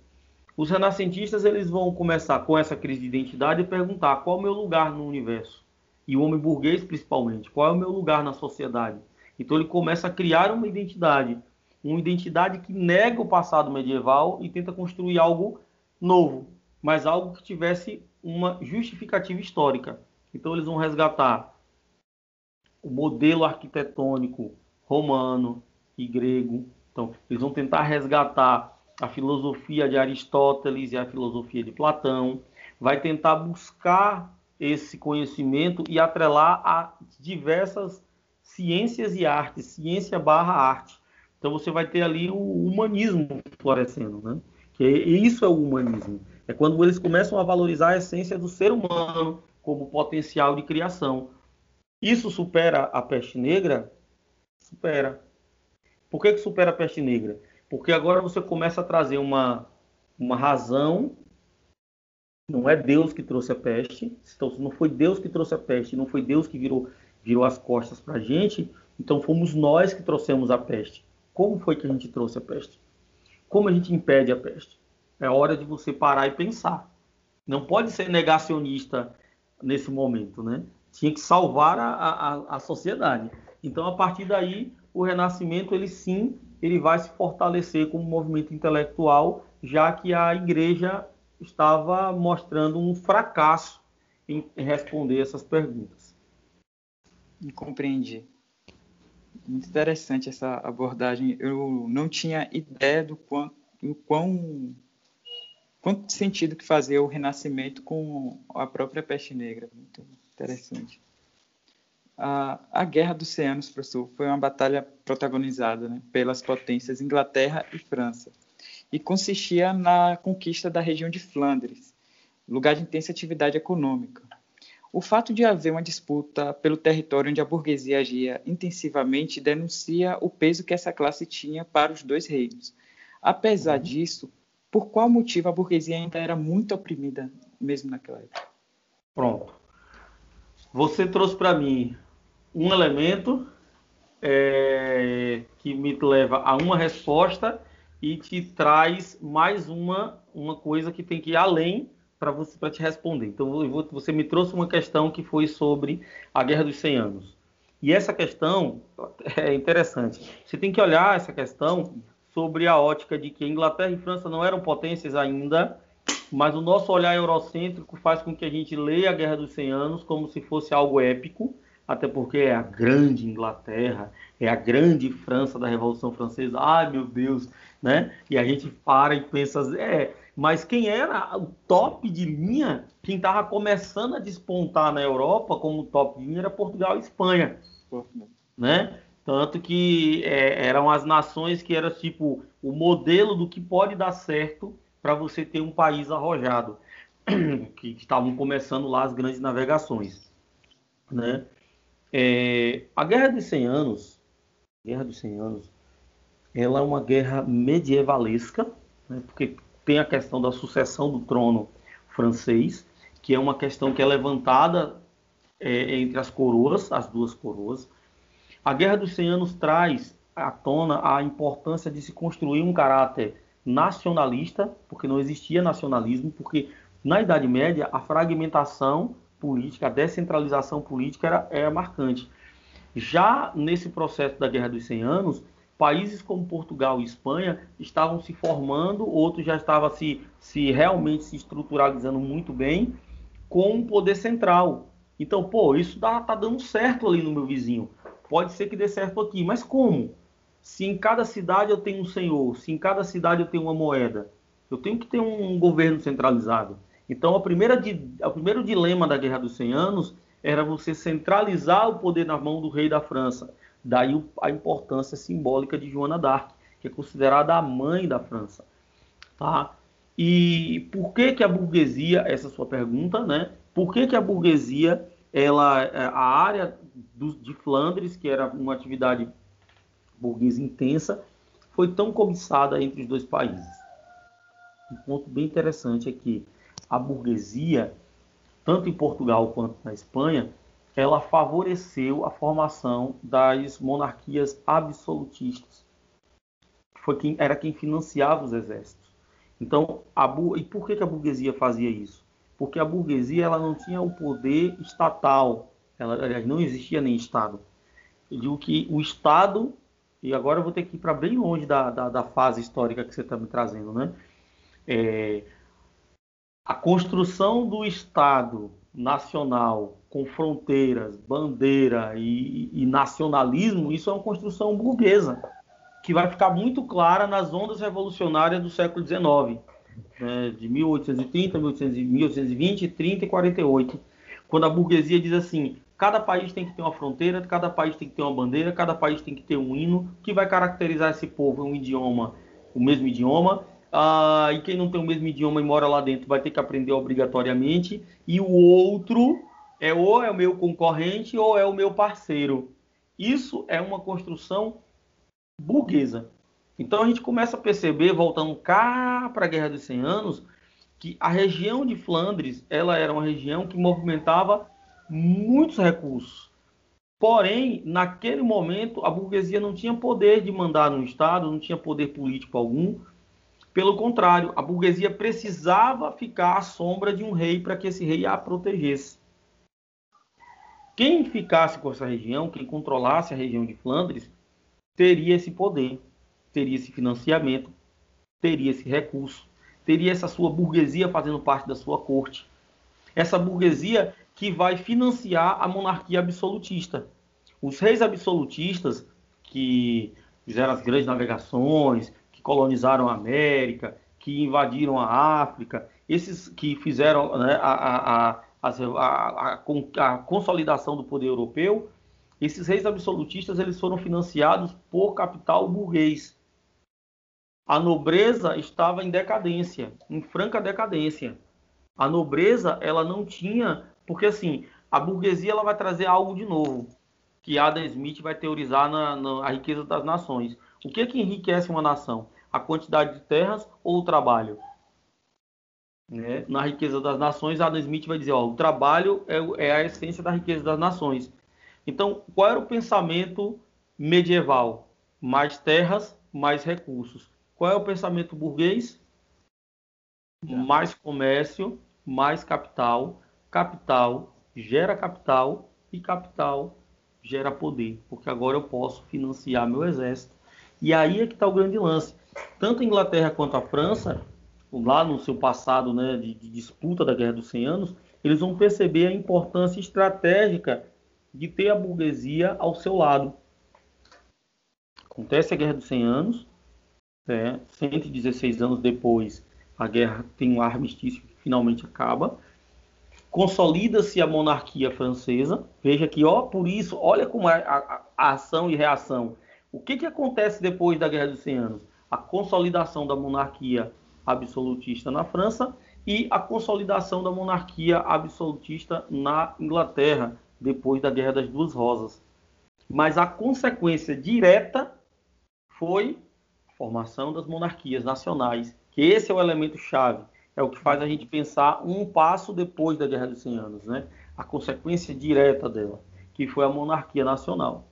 Os renascentistas eles vão começar com essa crise de identidade e perguntar qual é o meu lugar no universo. E o homem burguês principalmente, qual é o meu lugar na sociedade? Então ele começa a criar uma identidade, uma identidade que nega o passado medieval e tenta construir algo novo, mas algo que tivesse uma justificativa histórica. Então eles vão resgatar o modelo arquitetônico romano e grego. Então eles vão tentar resgatar a filosofia de Aristóteles e a filosofia de Platão. Vai tentar buscar esse conhecimento e atrelar a diversas ciências e artes, ciência barra arte. Então você vai ter ali o humanismo florescendo, né? Que isso é o humanismo. É quando eles começam a valorizar a essência do ser humano como potencial de criação. Isso supera a peste negra? Supera. Por que, que supera a peste negra? Porque agora você começa a trazer uma, uma razão. Não é Deus que trouxe a peste. Então, se não foi Deus que trouxe a peste, não foi Deus que virou, virou as costas para a gente, então fomos nós que trouxemos a peste. Como foi que a gente trouxe a peste? Como a gente impede a peste? É hora de você parar e pensar. Não pode ser negacionista nesse momento, né? Tinha que salvar a, a, a sociedade. Então, a partir daí, o Renascimento, ele sim, ele vai se fortalecer como movimento intelectual, já que a igreja estava mostrando um fracasso em responder essas perguntas. Compreendi. Muito interessante essa abordagem. Eu não tinha ideia do quão, do quão quanto sentido que fazia o Renascimento com a própria peste negra. Muito interessante. A, a Guerra dos Oceanos, professor, foi uma batalha protagonizada né, pelas potências Inglaterra e França e consistia na conquista da região de Flandres, lugar de intensa atividade econômica. O fato de haver uma disputa pelo território onde a burguesia agia intensivamente denuncia o peso que essa classe tinha para os dois reinos. Apesar uhum. disso, por qual motivo a burguesia ainda era muito oprimida, mesmo naquela época? Pronto. Você trouxe para mim um elemento é, que me leva a uma resposta e te traz mais uma, uma coisa que tem que ir além para você para te responder. Então você me trouxe uma questão que foi sobre a Guerra dos 100 Anos. E essa questão é interessante. Você tem que olhar essa questão sobre a ótica de que Inglaterra e França não eram potências ainda, mas o nosso olhar eurocêntrico faz com que a gente leia a Guerra dos 100 Anos como se fosse algo épico, até porque é a grande Inglaterra, é a grande França da Revolução Francesa. Ai, meu Deus, né? E a gente para e pensa, é, mas quem era o top de linha, quem estava começando a despontar na Europa como top de linha era Portugal e Espanha, né? Tanto que é, eram as nações que eram tipo o modelo do que pode dar certo para você ter um país arrojado, que estavam começando lá as grandes navegações. Né? É, a Guerra dos 100 Anos, Guerra dos 100 Anos, ela é uma guerra medievalesca, né? porque tem a questão da sucessão do trono francês, que é uma questão que é levantada é, entre as coroas, as duas coroas, A Guerra dos 100 Anos traz à tona a importância de se construir um caráter nacionalista, porque não existia nacionalismo, porque na Idade Média a fragmentação política, a descentralização política era, era marcante. Já nesse processo da Guerra dos 100 Anos, países como Portugal e Espanha estavam se formando, outros já estavam se, se realmente se estruturalizando muito bem com um poder central. Então, pô, isso dá, tá dando certo ali no meu vizinho. Pode ser que dê certo aqui, mas como? Se em cada cidade eu tenho um senhor, se em cada cidade eu tenho uma moeda, eu tenho que ter um governo centralizado. Então, a primeira, o primeiro dilema da Guerra dos 100 Anos era você centralizar o poder na mão do rei da França. Daí a importância simbólica de Joana d'Arc, que é considerada a mãe da França. Tá? E por que que a burguesia, essa é a sua pergunta, né? Por que que a burguesia, ela, é, a área do, de Flandres, que era uma atividade burguesa intensa, foi tão cobiçada entre os dois países? Um ponto bem interessante é que a burguesia, tanto em Portugal quanto na Espanha, ela favoreceu a formação das monarquias absolutistas. Foi quem, era quem financiava os exércitos. Então, a, e por que, que a burguesia fazia isso? Porque a burguesia ela não tinha o poder estatal, ela não existia nem Estado. Eu digo que o Estado, e agora eu vou ter que ir para bem longe da, da, da, fase histórica que você está me trazendo, né? É, a construção do Estado nacional com fronteiras, bandeira e, e, nacionalismo, isso é uma construção burguesa, que vai ficar muito clara nas ondas revolucionárias do século XIX, né, de 1830, 1820, 30 e 48, quando a burguesia diz assim, cada país tem que ter uma fronteira, cada país tem que ter uma bandeira, cada país tem que ter um hino, que vai caracterizar esse povo, um idioma, o mesmo idioma, ah, e quem não tem o mesmo idioma e mora lá dentro vai ter que aprender obrigatoriamente, e o outro é ou é o meu concorrente ou é o meu parceiro. Isso é uma construção burguesa. Então a gente começa a perceber, voltando cá para a Guerra dos 100 Anos, que a região de Flandres ela era uma região que movimentava muitos recursos. Porém, naquele momento, a burguesia não tinha poder de mandar no Estado, não tinha poder político algum, pelo contrário, a burguesia precisava ficar à sombra de um rei para que esse rei a protegesse. Quem ficasse com essa região, quem controlasse a região de Flandres, teria esse poder, teria esse financiamento, teria esse recurso, teria essa sua burguesia fazendo parte da sua corte. Essa burguesia que vai financiar a monarquia absolutista. Os reis absolutistas que fizeram as grandes navegações, que colonizaram a América, que invadiram a África, esses que fizeram né, a, a, a, a, consolidação do poder europeu, esses reis absolutistas eles foram financiados por capital burguês. A nobreza estava em decadência, em franca decadência. A nobreza ela não tinha, porque assim a burguesia ela vai trazer algo de novo, que Adam Smith vai teorizar na, na riqueza das nações. O que, é que enriquece uma nação? A quantidade de terras ou o trabalho? Né? Na riqueza das nações, Adam Smith vai dizer: ó, o trabalho é, é a essência da riqueza das nações. Então, qual era o pensamento medieval? Mais terras, mais recursos. Qual é o pensamento burguês? Mais comércio, mais capital. Capital gera capital e capital gera poder, porque agora eu posso financiar meu exército. E aí é que está o grande lance tanto a Inglaterra quanto a França, lá no seu passado né, de, de, disputa da Guerra dos 100 Anos, eles vão perceber a importância estratégica de ter a burguesia ao seu lado. Acontece a Guerra dos 100 Anos, né, 116 anos depois, a guerra tem um armistício que finalmente acaba. Consolida-se a monarquia francesa. Veja que, ó, por isso, olha como é a, a, ação e reação. O que, que acontece depois da Guerra dos 100 Anos? a consolidação da monarquia absolutista na França e a consolidação da monarquia absolutista na Inglaterra, depois da Guerra das Duas Rosas. Mas a consequência direta foi a formação das monarquias nacionais, que esse é o elemento chave, é o que faz a gente pensar um passo depois da Guerra dos 100 Anos, né? A consequência direta dela, que foi a monarquia nacional.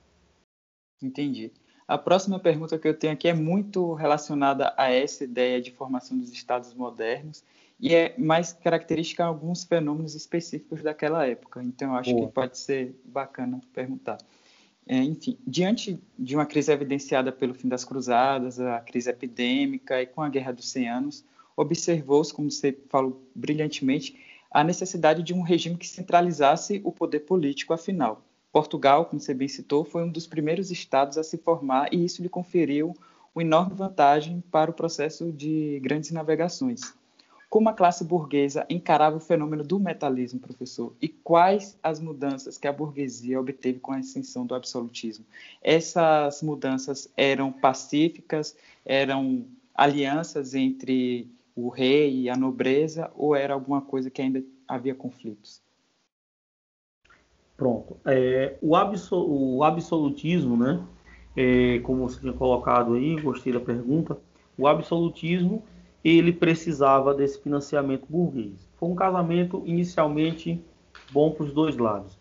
Entendi. A próxima pergunta que eu tenho aqui é muito relacionada a essa ideia de formação dos estados modernos e é mais característica a alguns fenômenos específicos daquela época. Então, eu acho Boa. que pode ser bacana perguntar. É, enfim, diante de uma crise evidenciada pelo fim das cruzadas, a crise epidêmica e com a Guerra dos Cem Anos, observou-se, como você falou brilhantemente, a necessidade de um regime que centralizasse o poder político, afinal. Portugal, como você bem citou, foi um dos primeiros estados a se formar e isso lhe conferiu uma enorme vantagem para o processo de grandes navegações. Como a classe burguesa encarava o fenômeno do metalismo, professor? E quais as mudanças que a burguesia obteve com a ascensão do absolutismo? Essas mudanças eram pacíficas, eram alianças entre o rei e a nobreza, ou era alguma coisa que ainda havia conflitos? Pronto. É, o, absol, o, absolutismo, né? É, como você tinha colocado aí, gostei da pergunta. O absolutismo ele precisava desse financiamento burguês. Foi um casamento inicialmente bom para os dois lados.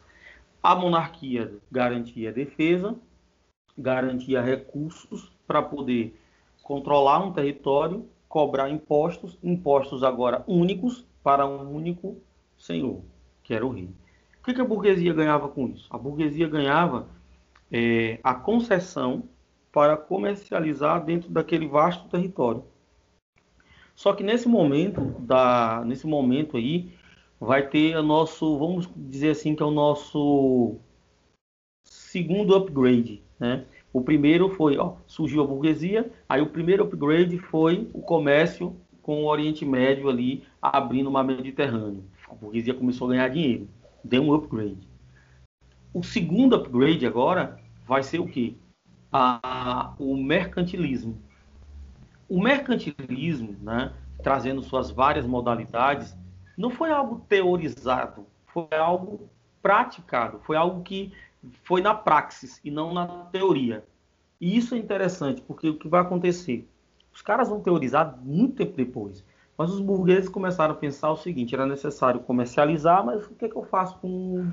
A monarquia garantia a defesa, garantia recursos para poder controlar um território, cobrar impostos, impostos agora únicos para um único senhor, que era o rei. O que, a burguesia ganhava com isso? A burguesia ganhava é, a concessão para comercializar dentro daquele vasto território. Só que nesse momento, da, nesse momento aí, vai ter o nosso, vamos dizer assim, que é o nosso segundo upgrade, né? O primeiro foi, ó, surgiu a burguesia, aí o primeiro upgrade foi o comércio com o Oriente Médio ali, abrindo o mar Mediterrâneo. A burguesia começou a ganhar dinheiro, deu um upgrade. O segundo upgrade agora vai ser o quê? A, o mercantilismo o mercantilismo, né, trazendo suas várias modalidades, não foi algo teorizado, foi algo praticado, foi algo que foi na praxis e não na teoria. E isso é interessante, porque o que vai acontecer? Os caras vão teorizar muito tempo depois. Mas os burgueses começaram a pensar o seguinte: era necessário comercializar, mas o que, é que eu faço com,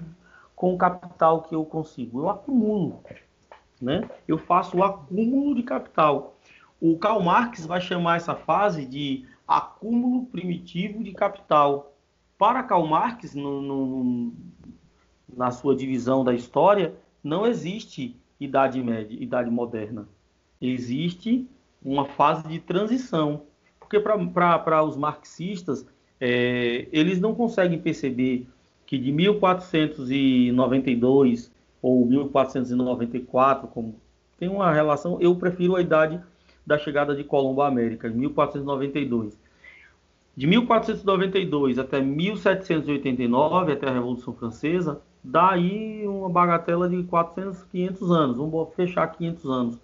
com o capital que eu consigo? Eu acumulo. Né? Eu faço o acúmulo de capital. O Karl Marx vai chamar essa fase de acúmulo primitivo de capital. Para Karl Marx, no, no, na sua divisão da história, não existe idade média, idade moderna. Existe uma fase de transição. Porque para os marxistas, é, eles não conseguem perceber que de 1492 ou 1494, como tem uma relação, eu prefiro a idade da chegada de Colombo à América, em 1492. De 1492 até 1789, até a Revolução Francesa, dá aí uma bagatela de 400, 500 anos. Vamos fechar 500 anos.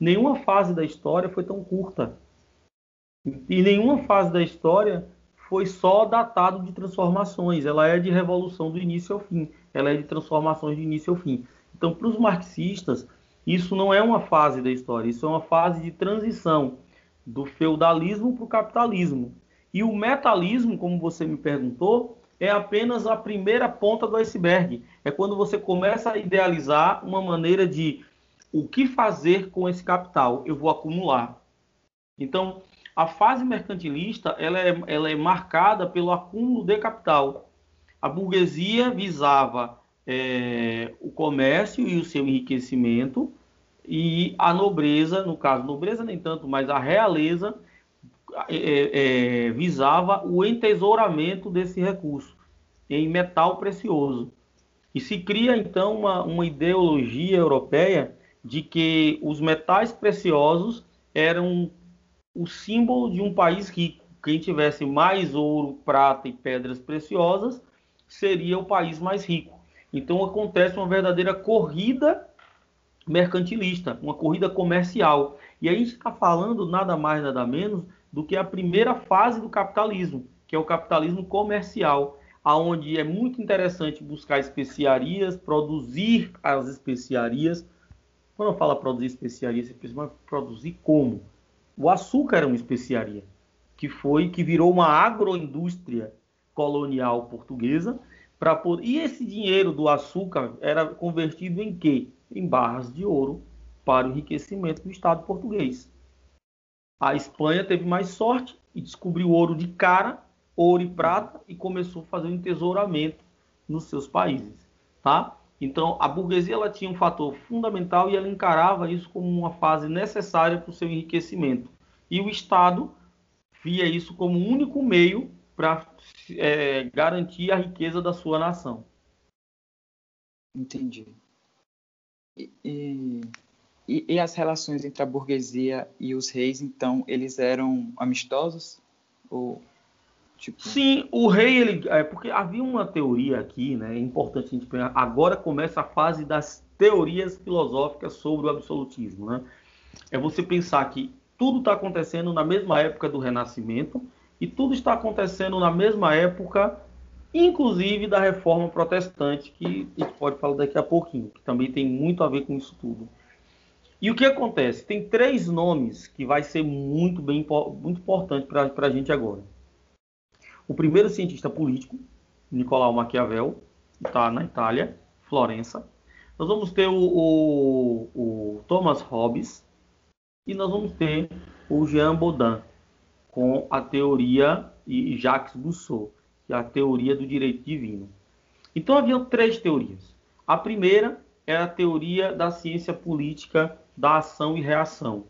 Nenhuma fase da história foi tão curta. E nenhuma fase da história foi só datado de transformações. Ela é de revolução do início ao fim. Ela é de transformações de início ao fim. Então, para os marxistas, isso não é uma fase da história, isso é uma fase de transição do feudalismo para o capitalismo. E o metalismo, como você me perguntou, é apenas a primeira ponta do iceberg. É quando você começa a idealizar uma maneira de o que fazer com esse capital? Eu vou acumular. Então, a fase mercantilista ela é, ela é marcada pelo acúmulo de capital. A burguesia visava é, o comércio e o seu enriquecimento, e a nobreza, no caso, nobreza nem tanto, mas a realeza é, é, é, visava o entesouramento desse recurso em metal precioso. E se cria então uma, uma ideologia europeia de que os metais preciosos eram o símbolo de um país rico. Quem tivesse mais ouro, prata e pedras preciosas seria o país mais rico. Então acontece uma verdadeira corrida mercantilista, uma corrida comercial. E a gente está falando nada mais, nada menos do que a primeira fase do capitalismo, que é o capitalismo comercial, aonde é muito interessante buscar especiarias, produzir as especiarias. Quando eu falo produzir especiarias, você pensa, produzir como? O açúcar era uma especiaria, que foi que virou uma agroindústria colonial portuguesa poder... E esse dinheiro do açúcar era convertido em quê? Em barras de ouro para o enriquecimento do Estado português. A Espanha teve mais sorte e descobriu ouro de cara, ouro e prata, e começou a fazer um entesouramento nos seus países. Tá? Então, a burguesia ela tinha um fator fundamental e ela encarava isso como uma fase necessária para o seu enriquecimento. E o Estado via isso como o único meio para é, garantir a riqueza da sua nação. Entendi. E, e, as relações entre a burguesia e os reis, então, eles eram amistosos? Ou, tipo... Sim, o rei, ele, é, porque havia uma teoria aqui, né, é importante a gente pegar, agora começa a fase das teorias filosóficas sobre o absolutismo, né? É você pensar que tudo está acontecendo na mesma época do Renascimento e tudo está acontecendo na mesma época, inclusive da Reforma Protestante, que a gente pode falar daqui a pouquinho, que também tem muito a ver com isso tudo. E o que acontece? Tem três nomes que vai ser muito bem muito importante para a gente agora. O primeiro cientista político, Nicolau Maquiavel, está na Itália, Florença. Nós vamos ter o, o, o Thomas Hobbes, e nós vamos ter o Jean Baudin com a teoria e Jacques Rousseau, que é a teoria do direito divino. Então havia três teorias. A primeira era a teoria da ciência política da ação e reação,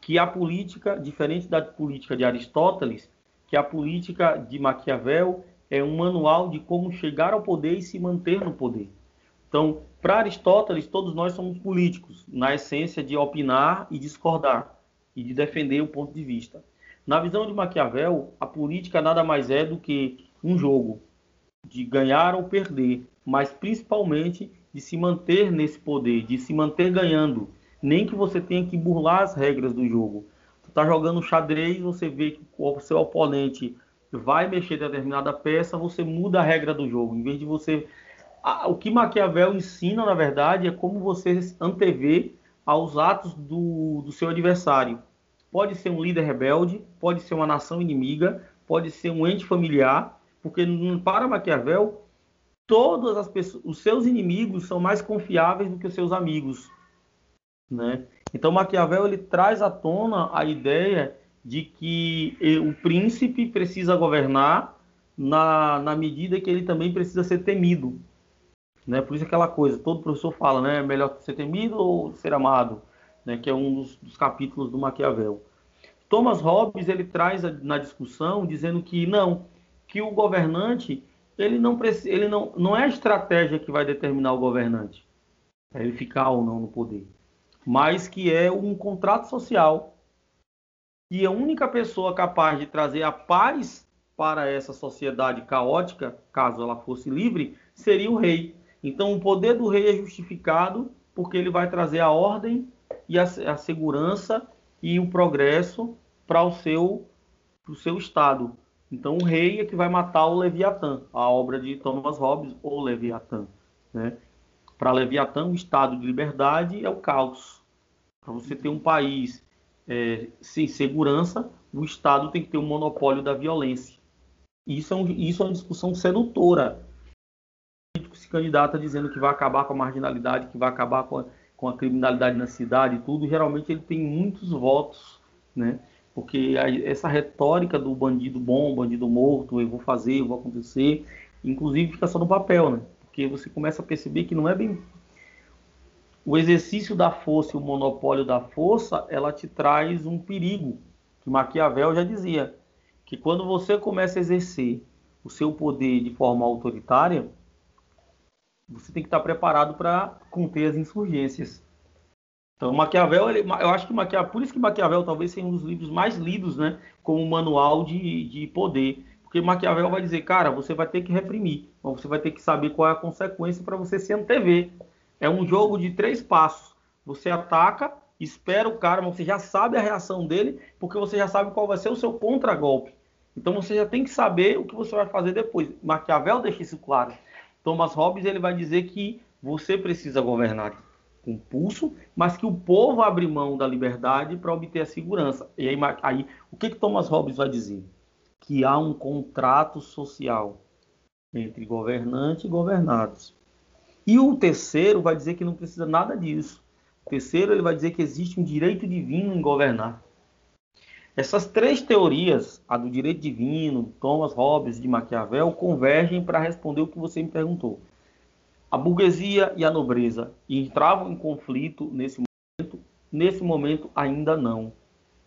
que a política, diferente da política de Aristóteles, que a política de Maquiavel é um manual de como chegar ao poder e se manter no poder. Então, para Aristóteles, todos nós somos políticos, na essência de opinar e discordar, e de defender o ponto de vista. Na visão de Maquiavel, a política nada mais é do que um jogo de ganhar ou perder, mas principalmente de se manter nesse poder, de se manter ganhando, nem que você tenha que burlar as regras do jogo. Tu tá jogando xadrez, você vê que o seu oponente vai mexer determinada peça, você muda a regra do jogo. Em vez de você o que Maquiavel ensina, na verdade, é como você antever aos atos do, do seu adversário. Pode ser um líder rebelde, pode ser uma nação inimiga, pode ser um ente familiar, porque para Maquiavel, todas as pessoas, os seus inimigos são mais confiáveis do que os seus amigos, né? Então Maquiavel ele traz à tona a ideia de que o príncipe precisa governar na, na medida que ele também precisa ser temido. Né? Por isso aquela coisa, todo professor fala, né? É melhor ser temido ou ser amado, né? Que é um dos, dos capítulos do Maquiavel. Thomas Hobbes ele traz na discussão dizendo que não, que o governante ele não ele não não é a estratégia que vai determinar o governante, para ele ficar ou não no poder, mas que é um contrato social e a única pessoa capaz de trazer a paz para essa sociedade caótica, caso ela fosse livre, seria o rei. Então, o poder do rei é justificado porque ele vai trazer a ordem e a, a segurança e o progresso para o seu, o seu estado. Então, o rei é que vai matar o Leviatã, a obra de Thomas Hobbes, ou Leviatã. Né? Para Leviatã, o estado de liberdade é o caos. Para você ter um país é, sem segurança, o Estado tem que ter o um monopólio da violência. Isso é, um, isso é uma discussão sedutora se candidata dizendo que vai acabar com a marginalidade, que vai acabar com a, com a criminalidade na cidade e tudo, geralmente ele tem muitos votos, né? Porque essa retórica do bandido bom, bandido morto, eu vou fazer, eu vou acontecer, inclusive fica só no papel, né? Porque você começa a perceber que não é bem o exercício da força o monopólio da força, ela te traz um perigo, que Maquiavel já dizia, que quando você começa a exercer o seu poder de forma autoritária, você tem que estar preparado para conter as insurgências. Então, Maquiavel, ele, eu acho que Maquiavel, por isso que Maquiavel talvez seja um dos livros mais lidos, né, como manual de, de poder, porque Maquiavel vai dizer, cara, você vai ter que reprimir, você vai ter que saber qual é a consequência para você se antever. É um jogo de três passos. Você ataca, espera o cara, mas você já sabe a reação dele, porque você já sabe qual vai ser o seu contragolpe. Então você já tem que saber o que você vai fazer depois. Maquiavel deixa isso claro. Thomas Hobbes ele vai dizer que você precisa governar com pulso, mas que o povo abre mão da liberdade para obter a segurança. E aí, aí o que, que Thomas Hobbes vai dizer? Que há um contrato social entre governante e governados. E o terceiro vai dizer que não precisa nada disso. terceiro, ele vai dizer que existe um direito divino em governar. Essas três teorias, a do direito divino, Thomas Hobbes de Maquiavel, convergem para responder o que você me perguntou. A burguesia e a nobreza entravam em conflito nesse momento? Nesse momento, ainda não.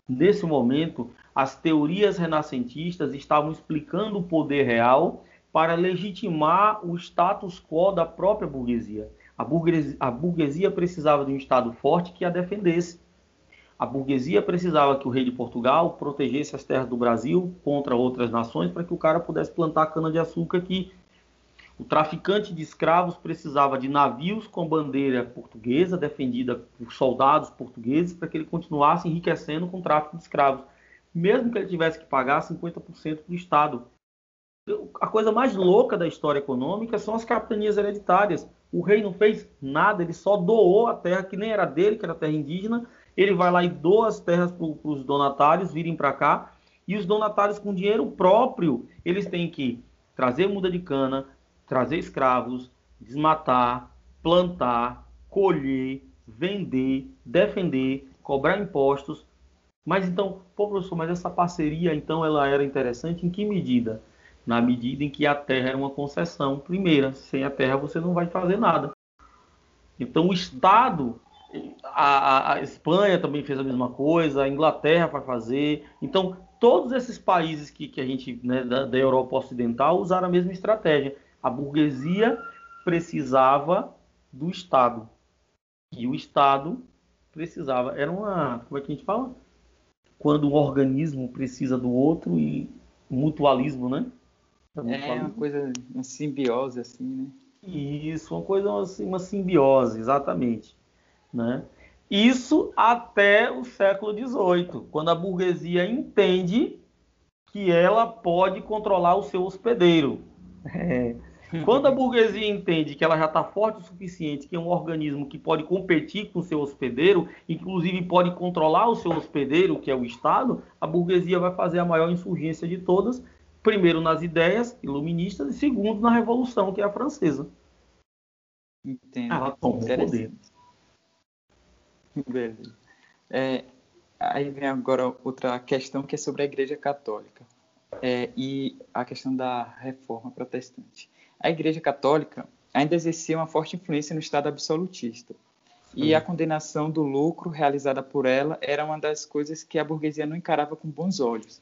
Nesse momento, as teorias renascentistas estavam explicando o poder real para legitimar o status quo da própria burguesia. A burguesia, a burguesia precisava de um Estado forte que a defendesse. A burguesia precisava que o rei de Portugal protegesse as terras do Brasil contra outras nações para que o cara pudesse plantar cana-de-açúcar aqui. O traficante de escravos precisava de navios com bandeira portuguesa, defendida por soldados portugueses, para que ele continuasse enriquecendo com o tráfico de escravos, mesmo que ele tivesse que pagar 50% para o Estado. A coisa mais louca da história econômica são as capitanias hereditárias. O rei não fez nada, ele só doou a terra que nem era dele, que era terra indígena, ele vai lá e doa as terras para os donatários virem para cá, e os donatários com dinheiro próprio, eles têm que trazer muda de cana, trazer escravos, desmatar, plantar, colher, vender, defender, cobrar impostos. Mas então, pô, professor, mas essa parceria então ela era interessante em que medida? Na medida em que a terra era uma concessão primeira. Sem a terra você não vai fazer nada. Então o Estado a, a, Espanha também fez a mesma coisa, a Inglaterra vai fazer. Então, todos esses países que, que a gente, né, da, da, Europa Ocidental, usaram a mesma estratégia. A burguesia precisava do Estado. E o Estado precisava. Era uma. Como é que a gente fala? Quando um organismo precisa do outro e mutualismo, né? É, é uma coisa, uma simbiose, assim, né? Isso, uma coisa, assim, uma simbiose, exatamente. Né? Isso até o século XVIII, quando a burguesia entende que ela pode controlar o seu hospedeiro. É. Quando a burguesia entende que ela já está forte o suficiente, que é um organismo que pode competir com o seu hospedeiro, inclusive pode controlar o seu hospedeiro, que é o Estado, a burguesia vai fazer a maior insurgência de todas, primeiro nas ideias iluministas e segundo na Revolução, que é a francesa. Entendo. Ela toma o poder. Beleza. É, aí vem agora outra questão que é sobre a Igreja Católica é, e a questão da reforma protestante. A Igreja Católica ainda exercia uma forte influência no Estado absolutista. E a condenação do lucro realizada por ela era uma das coisas que a burguesia não encarava com bons olhos.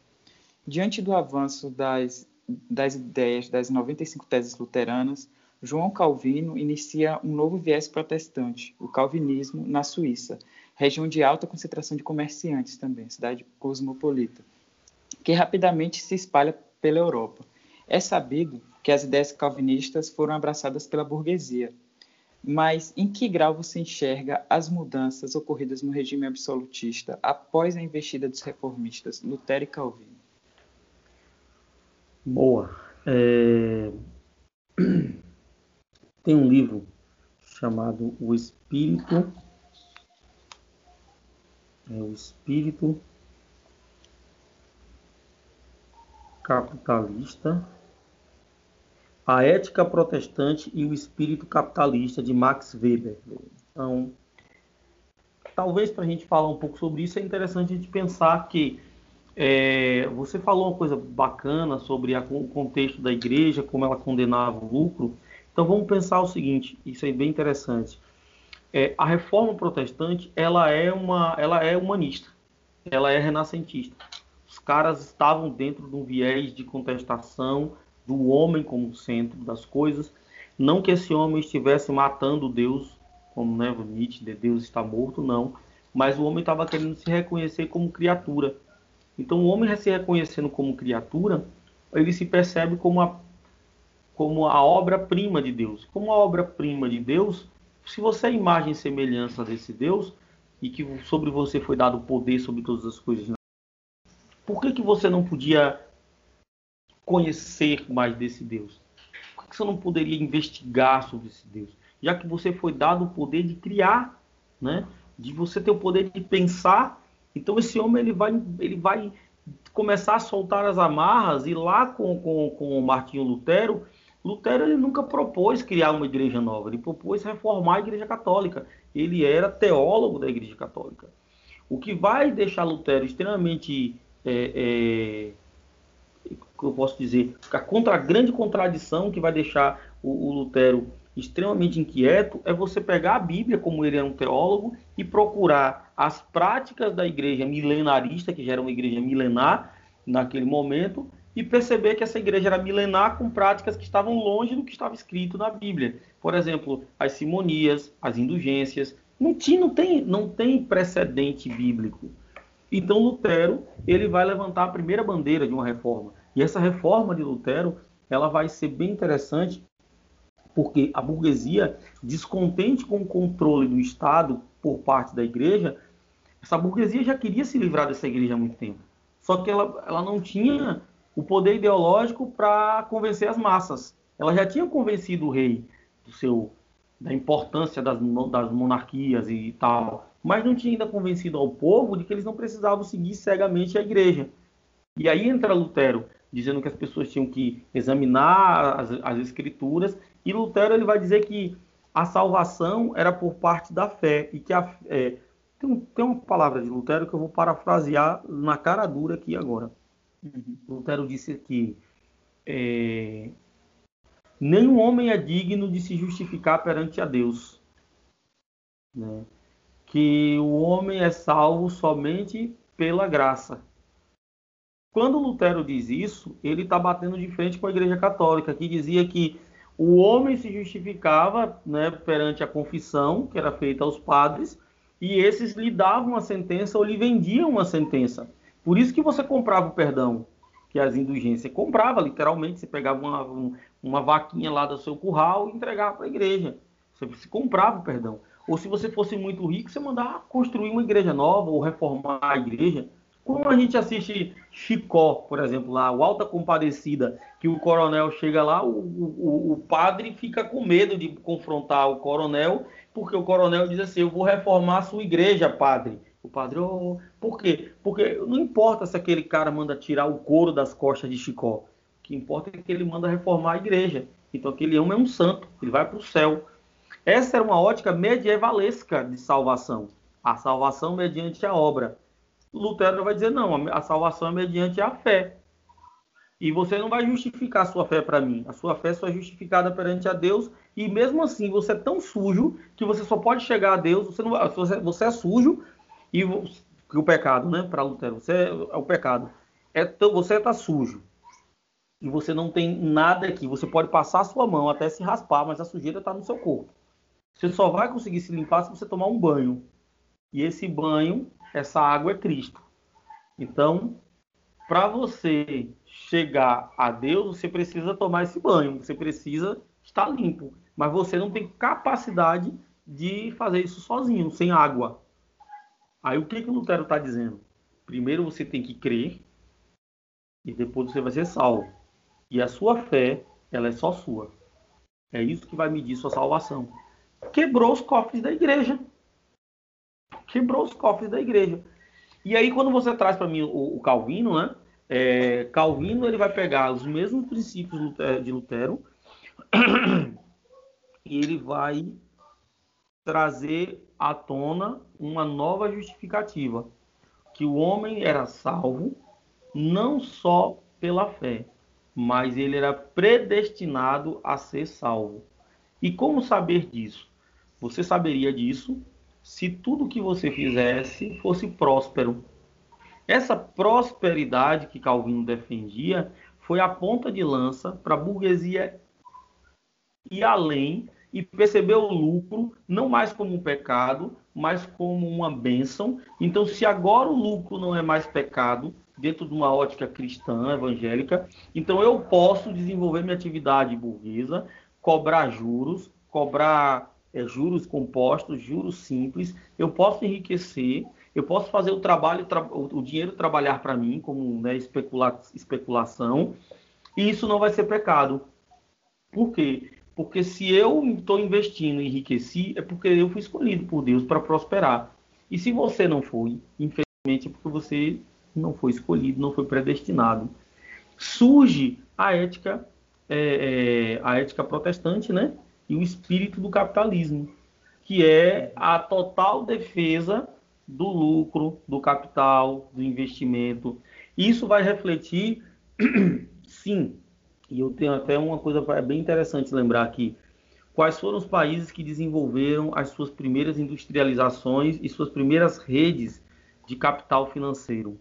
Diante do avanço das, das ideias das 95 teses luteranas, João Calvino inicia um novo viés protestante, o calvinismo, na Suíça, região de alta concentração de comerciantes também, cidade cosmopolita, que rapidamente se espalha pela Europa. É sabido que as ideias calvinistas foram abraçadas pela burguesia, mas em que grau você enxerga as mudanças ocorridas no regime absolutista após a investida dos reformistas Lutero e Calvino? Boa. É... Tem um livro chamado O Espírito. É o Espírito Capitalista. A Ética Protestante e o Espírito Capitalista, de Max Weber. Então, talvez para a gente falar um pouco sobre isso, é interessante a gente pensar que é, você falou uma coisa bacana sobre a, o contexto da igreja, como ela condenava o lucro. Então vamos pensar o seguinte, isso é bem interessante. É, a reforma protestante ela é uma, ela é humanista, ela é renascentista. Os caras estavam dentro de um viés de contestação do homem como centro das coisas, não que esse homem estivesse matando Deus, como né, Nietzsche, de Deus está morto, não, mas o homem estava querendo se reconhecer como criatura. Então o homem se reconhecendo como criatura, ele se percebe como a como a obra-prima de Deus. Como a obra-prima de Deus, se você é imagem e semelhança desse Deus, e que sobre você foi dado poder sobre todas as coisas, por que, que você não podia conhecer mais desse Deus? Por que você não poderia investigar sobre esse Deus? Já que você foi dado o poder de criar, né? de você ter o poder de pensar, então esse homem ele vai, ele vai começar a soltar as amarras e lá com, com, com Martinho Lutero Lutero ele nunca propôs criar uma igreja nova, ele propôs reformar a igreja católica. Ele era teólogo da igreja católica. O que vai deixar Lutero extremamente, é, é, eu posso dizer, a, contra, a grande contradição que vai deixar o, o Lutero extremamente inquieto é você pegar a Bíblia, como ele era um teólogo, e procurar as práticas da igreja milenarista, que já era uma igreja milenar naquele momento, e perceber que essa igreja era milenar com práticas que estavam longe do que estava escrito na Bíblia. Por exemplo, as simonias, as indulgências. Não, tinha, não, tem, não tem precedente bíblico. Então Lutero ele vai levantar a primeira bandeira de uma reforma. E essa reforma de Lutero ela vai ser bem interessante porque a burguesia, descontente com o controle do Estado por parte da igreja, essa burguesia já queria se livrar dessa igreja há muito tempo. Só que ela, ela não tinha o poder ideológico para convencer as massas. Ela já tinha convencido o rei do seu, da importância das, das monarquias e tal, mas não tinha ainda convencido ao povo de que eles não precisavam seguir cegamente a igreja. E aí entra Lutero, dizendo que as pessoas tinham que examinar as, as escrituras, e Lutero ele vai dizer que a salvação era por parte da fé, e que a, é, tem, tem uma palavra de Lutero que eu vou parafrasear na cara dura aqui agora. Uhum. Lutero disse que é, nenhum homem é digno de se justificar perante a Deus. Né? Que o homem é salvo somente pela graça. Quando Lutero diz isso, ele está batendo de frente com a Igreja Católica, que dizia que o homem se justificava né, perante a confissão, que era feita aos padres, e esses lhe davam a sentença ou lhe vendiam uma sentença. Por isso que você comprava o perdão, que as indulgências comprava, literalmente, você pegava uma, uma vaquinha lá do seu curral e entregava para a igreja. Você comprava o perdão. Ou se você fosse muito rico, você mandava construir uma igreja nova ou reformar a igreja. Como a gente assiste Chicó, por exemplo, lá, o Alta Compadecida, que o coronel chega lá, o, o, o padre fica com medo de confrontar o coronel, porque o coronel diz assim: Eu vou reformar a sua igreja, padre. O padre, oh, por quê? Porque não importa se aquele cara manda tirar o couro das costas de Chicó. O que importa é que ele manda reformar a igreja. Então aquele homem é um santo, ele vai para o céu. Essa era uma ótica medievalesca de salvação. A salvação mediante a obra. Lutero vai dizer, não, a salvação é mediante a fé. E você não vai justificar a sua fé para mim. A sua fé só é justificada perante a Deus. E mesmo assim, você é tão sujo que você só pode chegar a Deus. Você, não, você é sujo, e o pecado, né, para Lutero, você é, é, o pecado. É, você está sujo. E você não tem nada aqui. Você pode passar a sua mão até se raspar, mas a sujeira está no seu corpo. Você só vai conseguir se limpar se você tomar um banho. E esse banho, essa água é Cristo. Então, para você chegar a Deus, você precisa tomar esse banho. Você precisa estar limpo. Mas você não tem capacidade de fazer isso sozinho, sem água. Aí o que, que o Lutero está dizendo? Primeiro você tem que crer e depois você vai ser salvo. E a sua fé, ela é só sua. É isso que vai medir sua salvação. Quebrou os cofres da igreja. Quebrou os cofres da igreja. E aí quando você traz para mim o, o, Calvino, né? É, Calvino ele vai pegar os mesmos princípios de Lutero e ele vai trazer à tona uma nova justificativa, que o homem era salvo não só pela fé, mas ele era predestinado a ser salvo. E como saber disso? Você saberia disso se tudo que você fizesse fosse próspero. Essa prosperidade que Calvino defendia foi a ponta de lança para a burguesia e além e perceber o lucro não mais como um pecado, mas como uma bênção. Então, se agora o lucro não é mais pecado, dentro de uma ótica cristã, evangélica, então eu posso desenvolver minha atividade burguesa, cobrar juros, cobrar é, juros compostos, juros simples, eu posso enriquecer, eu posso fazer o trabalho, o dinheiro trabalhar para mim, como né, especula especulação, e isso não vai ser pecado. Por quê? Porque se eu estou investindo e enriqueci, é porque eu fui escolhido por Deus para prosperar. E se você não foi, infelizmente é porque você não foi escolhido, não foi predestinado. Surge a ética é, é, a ética protestante, né? E o espírito do capitalismo, que é a total defesa do lucro, do capital, do investimento. Isso vai refletir, sim, e eu tenho até uma coisa bem interessante lembrar aqui. Quais foram os países que desenvolveram as suas primeiras industrializações e suas primeiras redes de capital financeiro?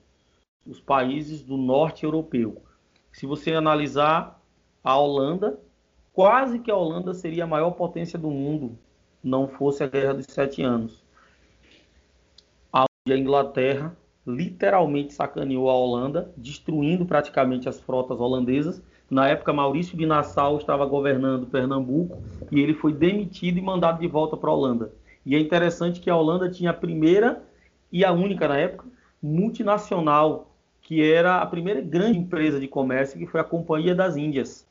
Os países do norte europeu. Se você analisar a Holanda, quase que a Holanda seria a maior potência do mundo, não fosse a Guerra dos Sete Anos. A Inglaterra literalmente sacaneou a Holanda, destruindo praticamente as frotas holandesas na época, Maurício de Nassau estava governando Pernambuco e ele foi demitido e mandado de volta para a Holanda. E é interessante que a Holanda tinha a primeira e a única na época multinacional, que era a primeira grande empresa de comércio, que foi a Companhia das Índias.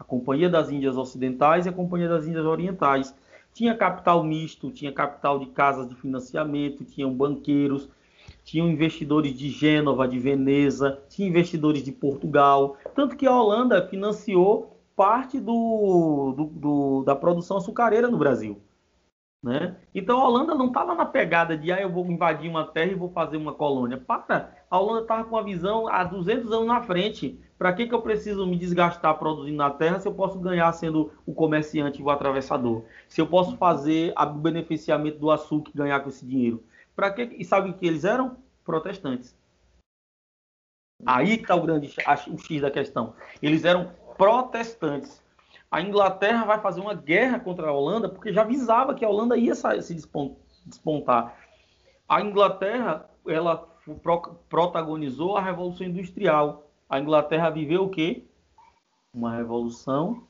A Companhia das Índias Ocidentais e a Companhia das Índias Orientais. Tinha capital misto, tinha capital de casas de financiamento, tinham banqueiros, tinham investidores de Gênova, de Veneza, tinha investidores de Portugal, tanto que a Holanda financiou parte do, do, do, da produção açucareira no Brasil. Né? Então a Holanda não estava na pegada de ah, eu vou invadir uma terra e vou fazer uma colônia. Para, a Holanda estava com a visão há 200 anos na frente. Para que, que eu preciso me desgastar produzindo na terra se eu posso ganhar sendo o comerciante e o atravessador? Se eu posso fazer o beneficiamento do açúcar e ganhar com esse dinheiro? Para que e sabe o que eles eram? Protestantes. Aí está o grande o X da questão. Eles eram protestantes. A Inglaterra vai fazer uma guerra contra a Holanda porque já avisava que a Holanda ia se despontar. A Inglaterra ela protagonizou a Revolução Industrial. A Inglaterra viveu o quê? Uma revolução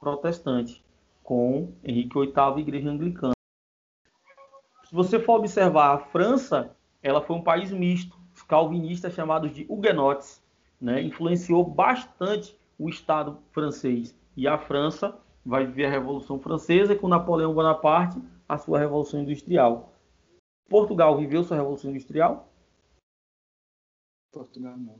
protestante com Henrique VIII e Igreja Anglicana. Se você for observar a França, ela foi um país misto, os calvinistas chamados de huguenotes, né? influenciou bastante o Estado francês. E a França vai viver a Revolução Francesa e com Napoleão Bonaparte a sua Revolução Industrial. Portugal viveu sua Revolução Industrial? Portugal não.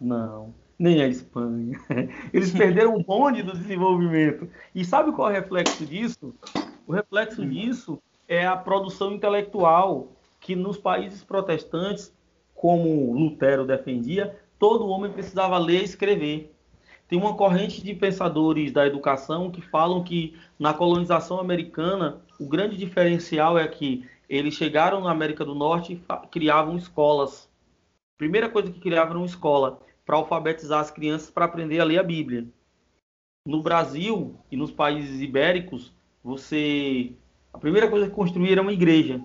Não, nem a Espanha. Eles perderam o bonde do desenvolvimento. E sabe qual é o reflexo disso? O reflexo disso é a produção intelectual que nos países protestantes, como Lutero defendia, todo homem precisava ler e escrever. Tem uma corrente de pensadores da educação que falam que na colonização americana o grande diferencial é que eles chegaram na América do Norte e criavam escolas. Primeira coisa que criavam era uma escola para alfabetizar as crianças para aprender a ler a Bíblia. No Brasil e nos países ibéricos, você a primeira coisa que construíram era uma igreja.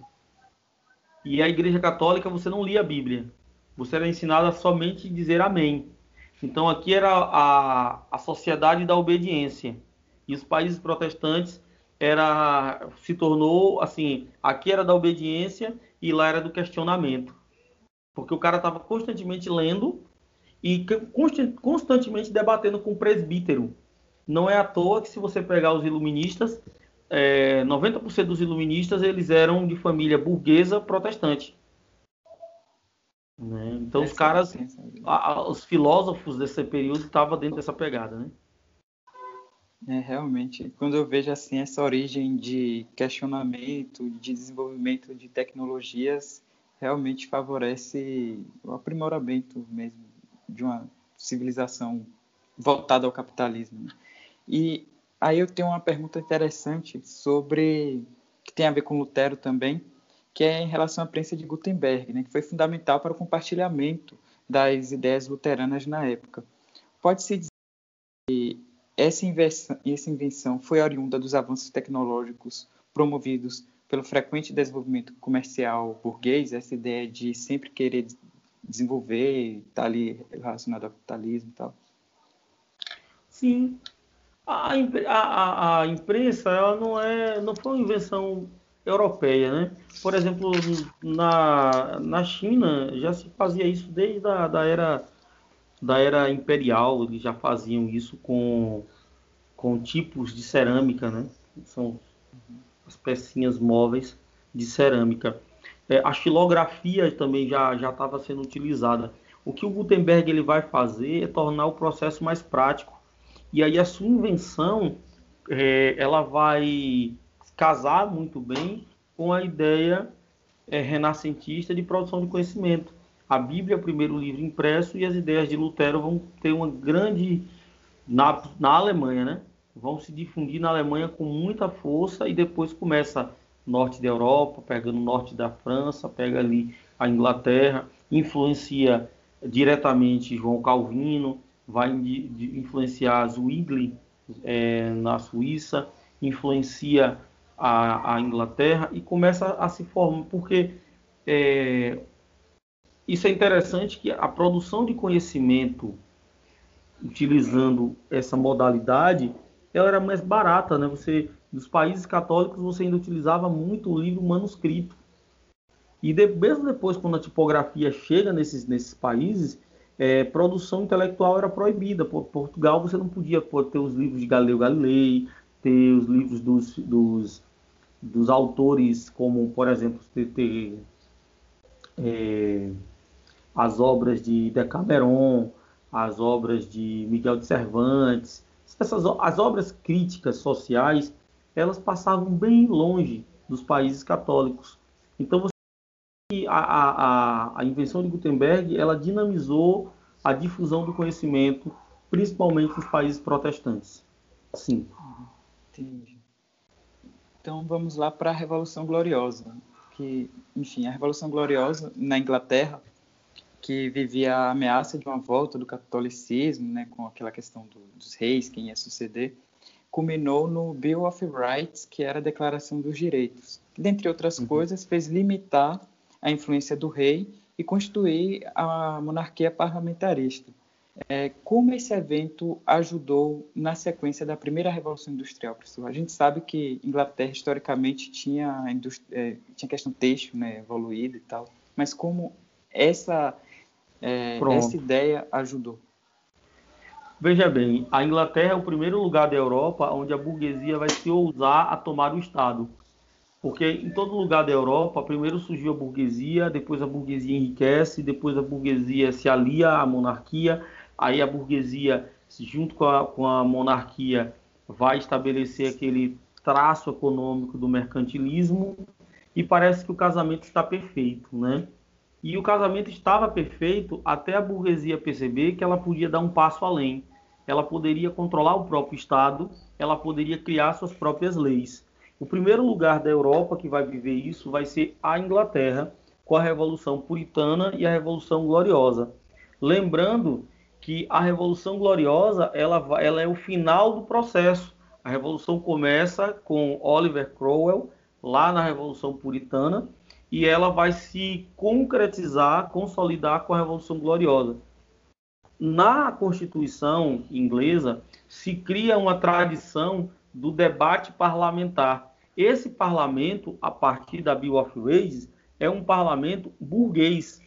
E a igreja católica você não lia a Bíblia. Você era ensinado a somente dizer amém. Então aqui era a, a sociedade da obediência. E os países protestantes era se tornou assim, aqui era da obediência e lá era do questionamento. Porque o cara estava constantemente lendo e constantemente debatendo com o presbítero. Não é à toa que se você pegar os iluministas, é, 90% dos iluministas eles eram de família burguesa protestante. Né? Então os caras, a, a, os filósofos desse período estavam dentro dessa pegada, né? É, realmente, quando eu vejo assim essa origem de questionamento, de desenvolvimento de tecnologias, realmente favorece o aprimoramento mesmo de uma civilização voltada ao capitalismo. Né? E Aí eu tenho uma pergunta interessante sobre que tem a ver com Lutero também, que é em relação à prensa de Gutenberg, né, que foi fundamental para o compartilhamento das ideias luteranas na época. Pode-se dizer que essa invenção, essa invenção foi oriunda dos avanços tecnológicos promovidos pelo frequente desenvolvimento comercial burguês, essa ideia de sempre querer desenvolver, estar tá ali relacionado ao capitalismo e tal? Sim, a, a, a, imprensa ela não é não foi uma invenção europeia, né? Por exemplo, na, na China já se fazia isso desde a da era da era imperial, eles já faziam isso com com tipos de cerâmica, né? São as pecinhas móveis de cerâmica. É, a xilografia também já estava sendo utilizada. O que o Gutenberg ele vai fazer é tornar o processo mais prático E aí a sua invenção, é, ela vai casar muito bem com a ideia é, renascentista de produção de conhecimento. A Bíblia é o primeiro livro impresso e as ideias de Lutero vão ter uma grande na, na Alemanha, né? Vão se difundir na Alemanha com muita força e depois começa norte da Europa, pega no norte da França, pega ali a Inglaterra, influencia diretamente João Calvino, vai influenciar Zwingli é, na Suíça, influencia a, a, Inglaterra e começa a se formar, porque é, isso é interessante que a produção de conhecimento utilizando essa modalidade, ela era mais barata, né? Você nos países católicos você ainda utilizava muito o livro manuscrito. E de, mesmo depois, quando a tipografia chega nesses, nesses países, é, produção intelectual era proibida. Por Portugal você não podia ter os livros de Galileu Galilei, ter os livros dos, dos, dos autores, como, por exemplo, ter, ter é, as obras de Decameron, as obras de Miguel de Cervantes, essas, as obras críticas sociais, elas passavam bem longe dos países católicos. Então, você a, a, a invenção de Gutenberg ela dinamizou a difusão do conhecimento, principalmente nos países protestantes. Sim. Entendi. Então vamos lá para a Revolução Gloriosa, que, enfim, a Revolução Gloriosa na Inglaterra que vivia a ameaça de uma volta do catolicismo, né, com aquela questão do, dos reis, quem ia suceder, culminou no Bill of Rights, que era a Declaração dos Direitos, que, dentre outras uhum. coisas, fez limitar a influência do rei e constituir a monarquia parlamentarista. É, como esse evento ajudou na sequência da primeira revolução industrial, professor? A gente sabe que Inglaterra historicamente tinha é, tinha questão têxtil, né, evoluída e tal, mas como essa é, essa ideia ajudou? Veja bem, a Inglaterra é o primeiro lugar da Europa onde a burguesia vai se ousar a tomar o Estado. Porque em todo lugar da Europa, primeiro surgiu a burguesia, depois a burguesia enriquece, depois a burguesia se alia à monarquia, aí a burguesia, junto com a, com a monarquia, vai estabelecer aquele traço econômico do mercantilismo e parece que o casamento está perfeito, né? E o casamento estava perfeito até a burguesia perceber que ela podia dar um passo além. Ela poderia controlar o próprio Estado, ela poderia criar suas próprias leis. O primeiro lugar da Europa que vai viver isso vai ser a Inglaterra, com a Revolução Puritana e a Revolução Gloriosa. Lembrando que a Revolução Gloriosa ela, ela é o final do processo. A Revolução começa com Oliver Cromwell, lá na Revolução Puritana, e ela vai se concretizar, consolidar com a Revolução Gloriosa. Na Constituição inglesa se cria uma tradição do debate parlamentar. Esse parlamento, a partir da Bill of Rights, é um parlamento burguês.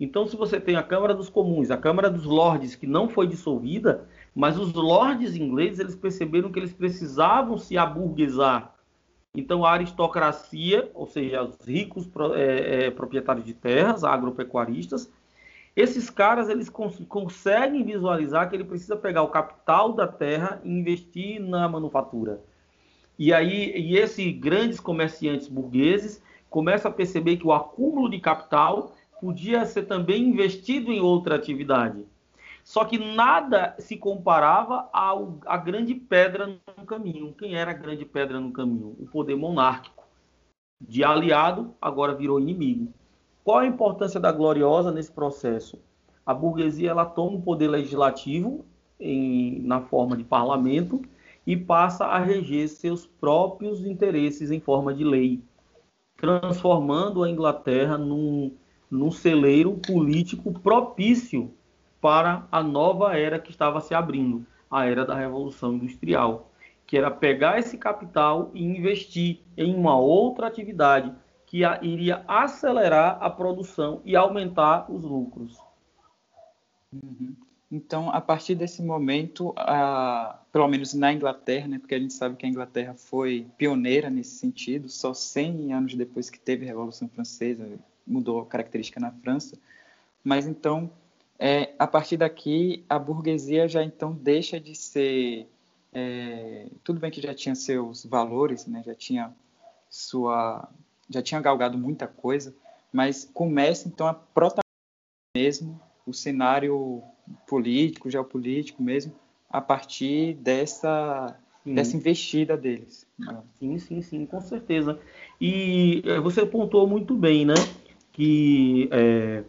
Então, se você tem a Câmara dos Comuns, a Câmara dos Lordes, que não foi dissolvida, mas os lordes ingleses eles perceberam que eles precisavam se aburguesar então, a aristocracia, ou seja, os ricos é, é, proprietários de terras, agropecuaristas, esses caras eles cons conseguem visualizar que ele precisa pegar o capital da terra e investir na manufatura. E aí, e esses grandes comerciantes burgueses começam a perceber que o acúmulo de capital podia ser também investido em outra atividade. Só que nada se comparava à grande pedra no caminho. Quem era a grande pedra no caminho? O poder monárquico. De aliado, agora virou inimigo. Qual a importância da gloriosa nesse processo? A burguesia ela toma o poder legislativo em, na forma de parlamento e passa a reger seus próprios interesses em forma de lei, transformando a Inglaterra num, num celeiro político propício para a nova era que estava se abrindo, a era da Revolução Industrial, que era pegar esse capital e investir em uma outra atividade que iria acelerar a produção e aumentar os lucros. Uhum. Então, a partir desse momento, a, pelo menos na Inglaterra, né, porque a gente sabe que a Inglaterra foi pioneira nesse sentido, só 100 anos depois que teve a Revolução Francesa, mudou a característica na França, mas então é, a partir daqui a burguesia já então deixa de ser é, tudo bem que já tinha seus valores, né? Já tinha sua já tinha galgado muita coisa, mas começa então a protagonizar mesmo o cenário político, geopolítico mesmo, a partir dessa sim. dessa investida deles. Né? Sim, sim, sim, com certeza. E é, você pontuou muito bem, né? Que é,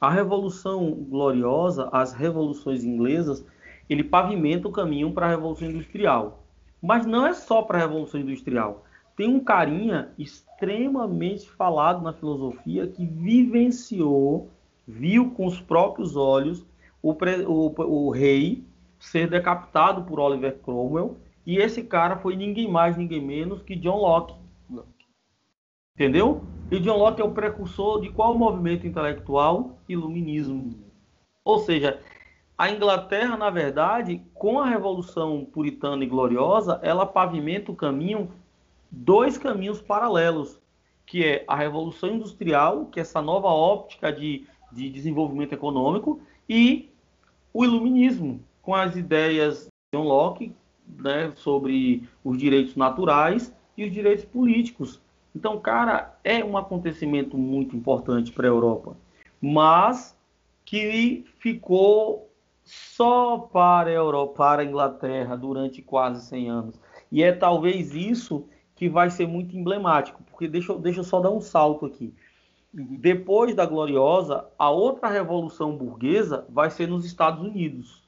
a Revolução Gloriosa, as revoluções inglesas, ele pavimenta o caminho para a Revolução Industrial. Mas não é só para a Revolução Industrial. Tem um carinha extremamente falado na filosofia que vivenciou, viu com os próprios olhos o, o, o rei ser decapitado por Oliver Cromwell. E esse cara foi ninguém mais, ninguém menos que John Locke. Entendeu? E John Locke é o precursor de qual movimento intelectual? Iluminismo. Ou seja, a Inglaterra, na verdade, com a Revolução Puritana e Gloriosa, ela pavimenta o caminho, dois caminhos paralelos, que é a Revolução Industrial, que é essa nova óptica de, de desenvolvimento econômico, e o Iluminismo, com as ideias de John Locke né, sobre os direitos naturais e os direitos políticos. Então, cara, é um acontecimento muito importante para a Europa, mas que ficou só para a Europa, para a Inglaterra durante quase 100 anos. E é talvez isso que vai ser muito emblemático, porque deixa, deixa eu só dar um salto aqui. Uhum. Depois da Gloriosa, a outra revolução burguesa vai ser nos Estados Unidos,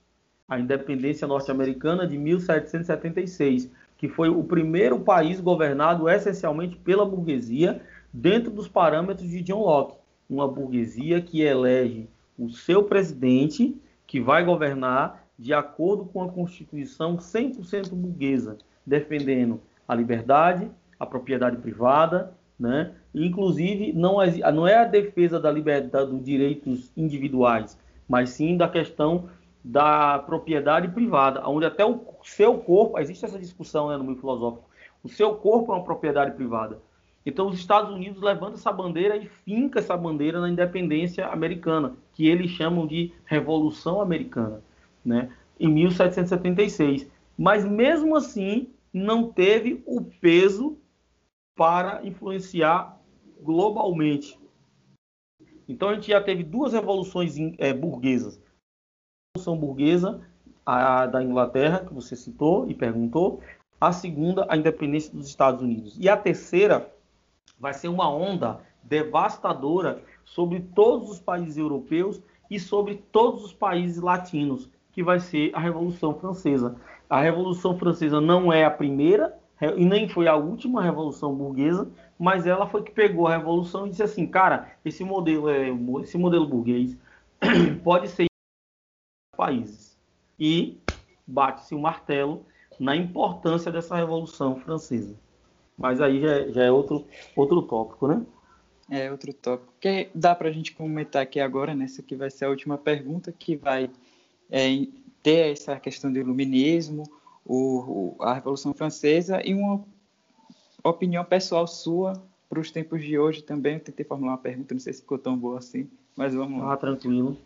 a independência norte-americana de 1776, que foi o primeiro país governado essencialmente pela burguesia, dentro dos parâmetros de John Locke. Uma burguesia que elege o seu presidente, que vai governar de acordo com a Constituição 100% burguesa, defendendo a liberdade, a propriedade privada, né? Inclusive, não é, não é a defesa da liberdade dos direitos individuais, mas sim da questão da propriedade privada, onde até o seu corpo, existe essa discussão né, no meio filosófico, o seu corpo é uma propriedade privada. Então os Estados Unidos levantam essa bandeira e finca essa bandeira na independência americana, que eles chamam de Revolução Americana, né, em 1776. Mas mesmo assim não teve o peso para influenciar globalmente. Então a gente já teve duas revoluções é, burguesas Revolução Burguesa a, da Inglaterra, que você citou e perguntou. A segunda, a independência dos Estados Unidos. E a terceira vai ser uma onda devastadora sobre todos os países europeus e sobre todos os países latinos, que vai ser a Revolução Francesa. A Revolução Francesa não é a primeira e nem foi a última revolução burguesa, mas ela foi que pegou a revolução e disse assim, cara, esse modelo é esse modelo burguês pode ser países. E bate-se o martelo na importância dessa Revolução Francesa. Mas aí já, é, já é outro, outro tópico, né? É outro tópico. Que dá para a gente comentar aqui agora, nessa né? que vai ser a última pergunta, que vai é, ter essa questão do iluminismo, o, o, a Revolução Francesa e uma opinião pessoal sua para os tempos de hoje também. Eu tentei formular uma pergunta, não sei se ficou tão boa assim, mas vamos lá. Ah, tranquilo.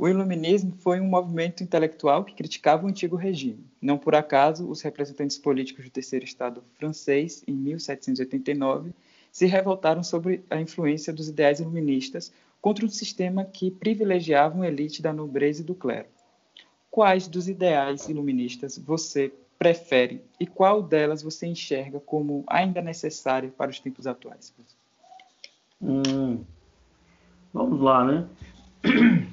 O iluminismo foi um movimento intelectual que criticava o antigo regime. Não por acaso, os representantes políticos do terceiro estado francês, em 1789, se revoltaram sobre a influência dos ideais iluministas contra um sistema que privilegiava uma elite da nobreza e do clero. Quais dos ideais iluministas você prefere e qual delas você enxerga como ainda necessário para os tempos atuais? Hum, vamos lá, né?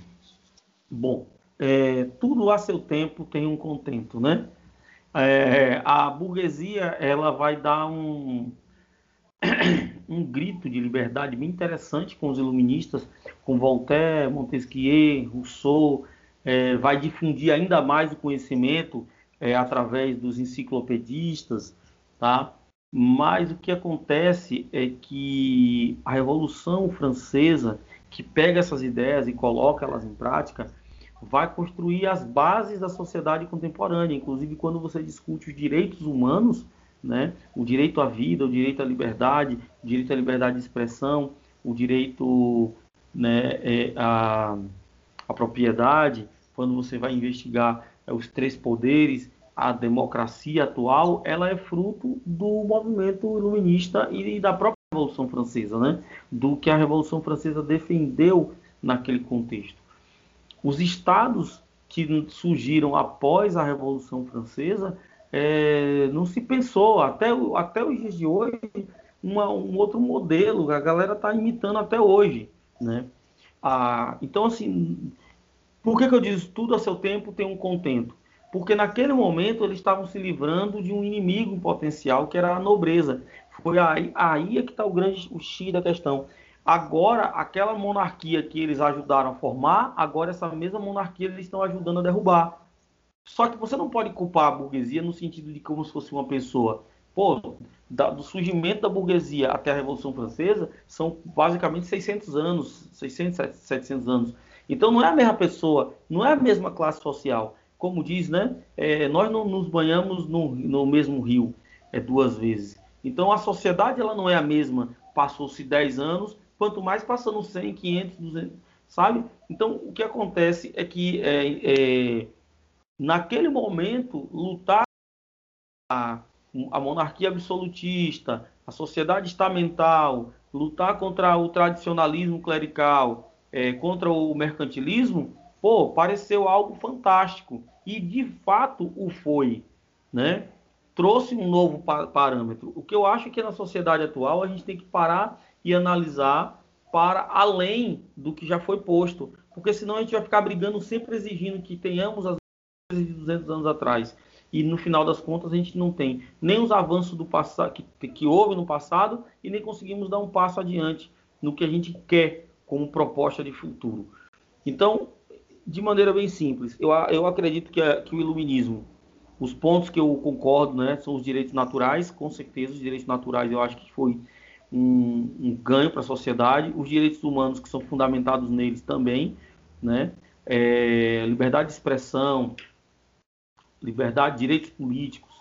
Bom, é, tudo a seu tempo tem um contento, né? É, a burguesia ela vai dar um, um grito de liberdade bem interessante com os iluministas, com Voltaire, Montesquieu, Rousseau, é, vai difundir ainda mais o conhecimento é, através dos enciclopedistas, tá? Mas o que acontece é que a Revolução Francesa que pega essas ideias e coloca elas em prática, vai construir as bases da sociedade contemporânea. Inclusive, quando você discute os direitos humanos, né, o direito à vida, o direito à liberdade, o direito à liberdade de expressão, o direito né, é, à, a propriedade, quando você vai investigar é, os três poderes, a democracia atual, ela é fruto do movimento iluminista e da própria Revolução Francesa, né? Do que a Revolução Francesa defendeu naquele contexto. Os estados que surgiram após a Revolução Francesa, é, não se pensou, até, até os dias de hoje, uma, um outro modelo, a galera está imitando até hoje. Né? Ah, então, assim, por que, que eu digo tudo a seu tempo tem um contento? Porque naquele momento eles estavam se livrando de um inimigo potencial que era a nobreza. Foi aí, aí é que está o grande o X da questão. Agora, aquela monarquia que eles ajudaram a formar, agora essa mesma monarquia eles estão ajudando a derrubar. Só que você não pode culpar a burguesia no sentido de como se fosse uma pessoa. Pô, da, do surgimento da burguesia até a Revolução Francesa são basicamente 600 anos, 600, 700 anos. Então não é a mesma pessoa, não é a mesma classe social. Como diz, né? É, nós não nos banhamos no, no mesmo rio é, duas vezes. Então a sociedade ela não é a mesma. Passou-se 10 anos, quanto mais passando 100, 500, 200, sabe? Então, o que acontece é que é, é, naquele momento, lutar a, a monarquia absolutista, a sociedade estamental, lutar contra o tradicionalismo clerical, é, contra o mercantilismo, pô, pareceu algo fantástico. E de fato o foi, né? Trouxe um novo parâmetro. O que eu acho que na sociedade atual a gente tem que parar e analisar para além do que já foi posto. Porque senão a gente vai ficar brigando, sempre exigindo que tenhamos as coisas de 200 anos atrás. E no final das contas a gente não tem nem os avanços do passado que, que houve no passado e nem conseguimos dar um passo adiante no que a gente quer como proposta de futuro. Então, de maneira bem simples, eu, eu acredito que, a, que o iluminismo, os pontos que eu concordo, né, são os direitos naturais, com certeza os direitos naturais eu acho que foi um, um ganho para a sociedade, os direitos humanos que são fundamentados neles também, né? É, liberdade de expressão, liberdade, direitos políticos,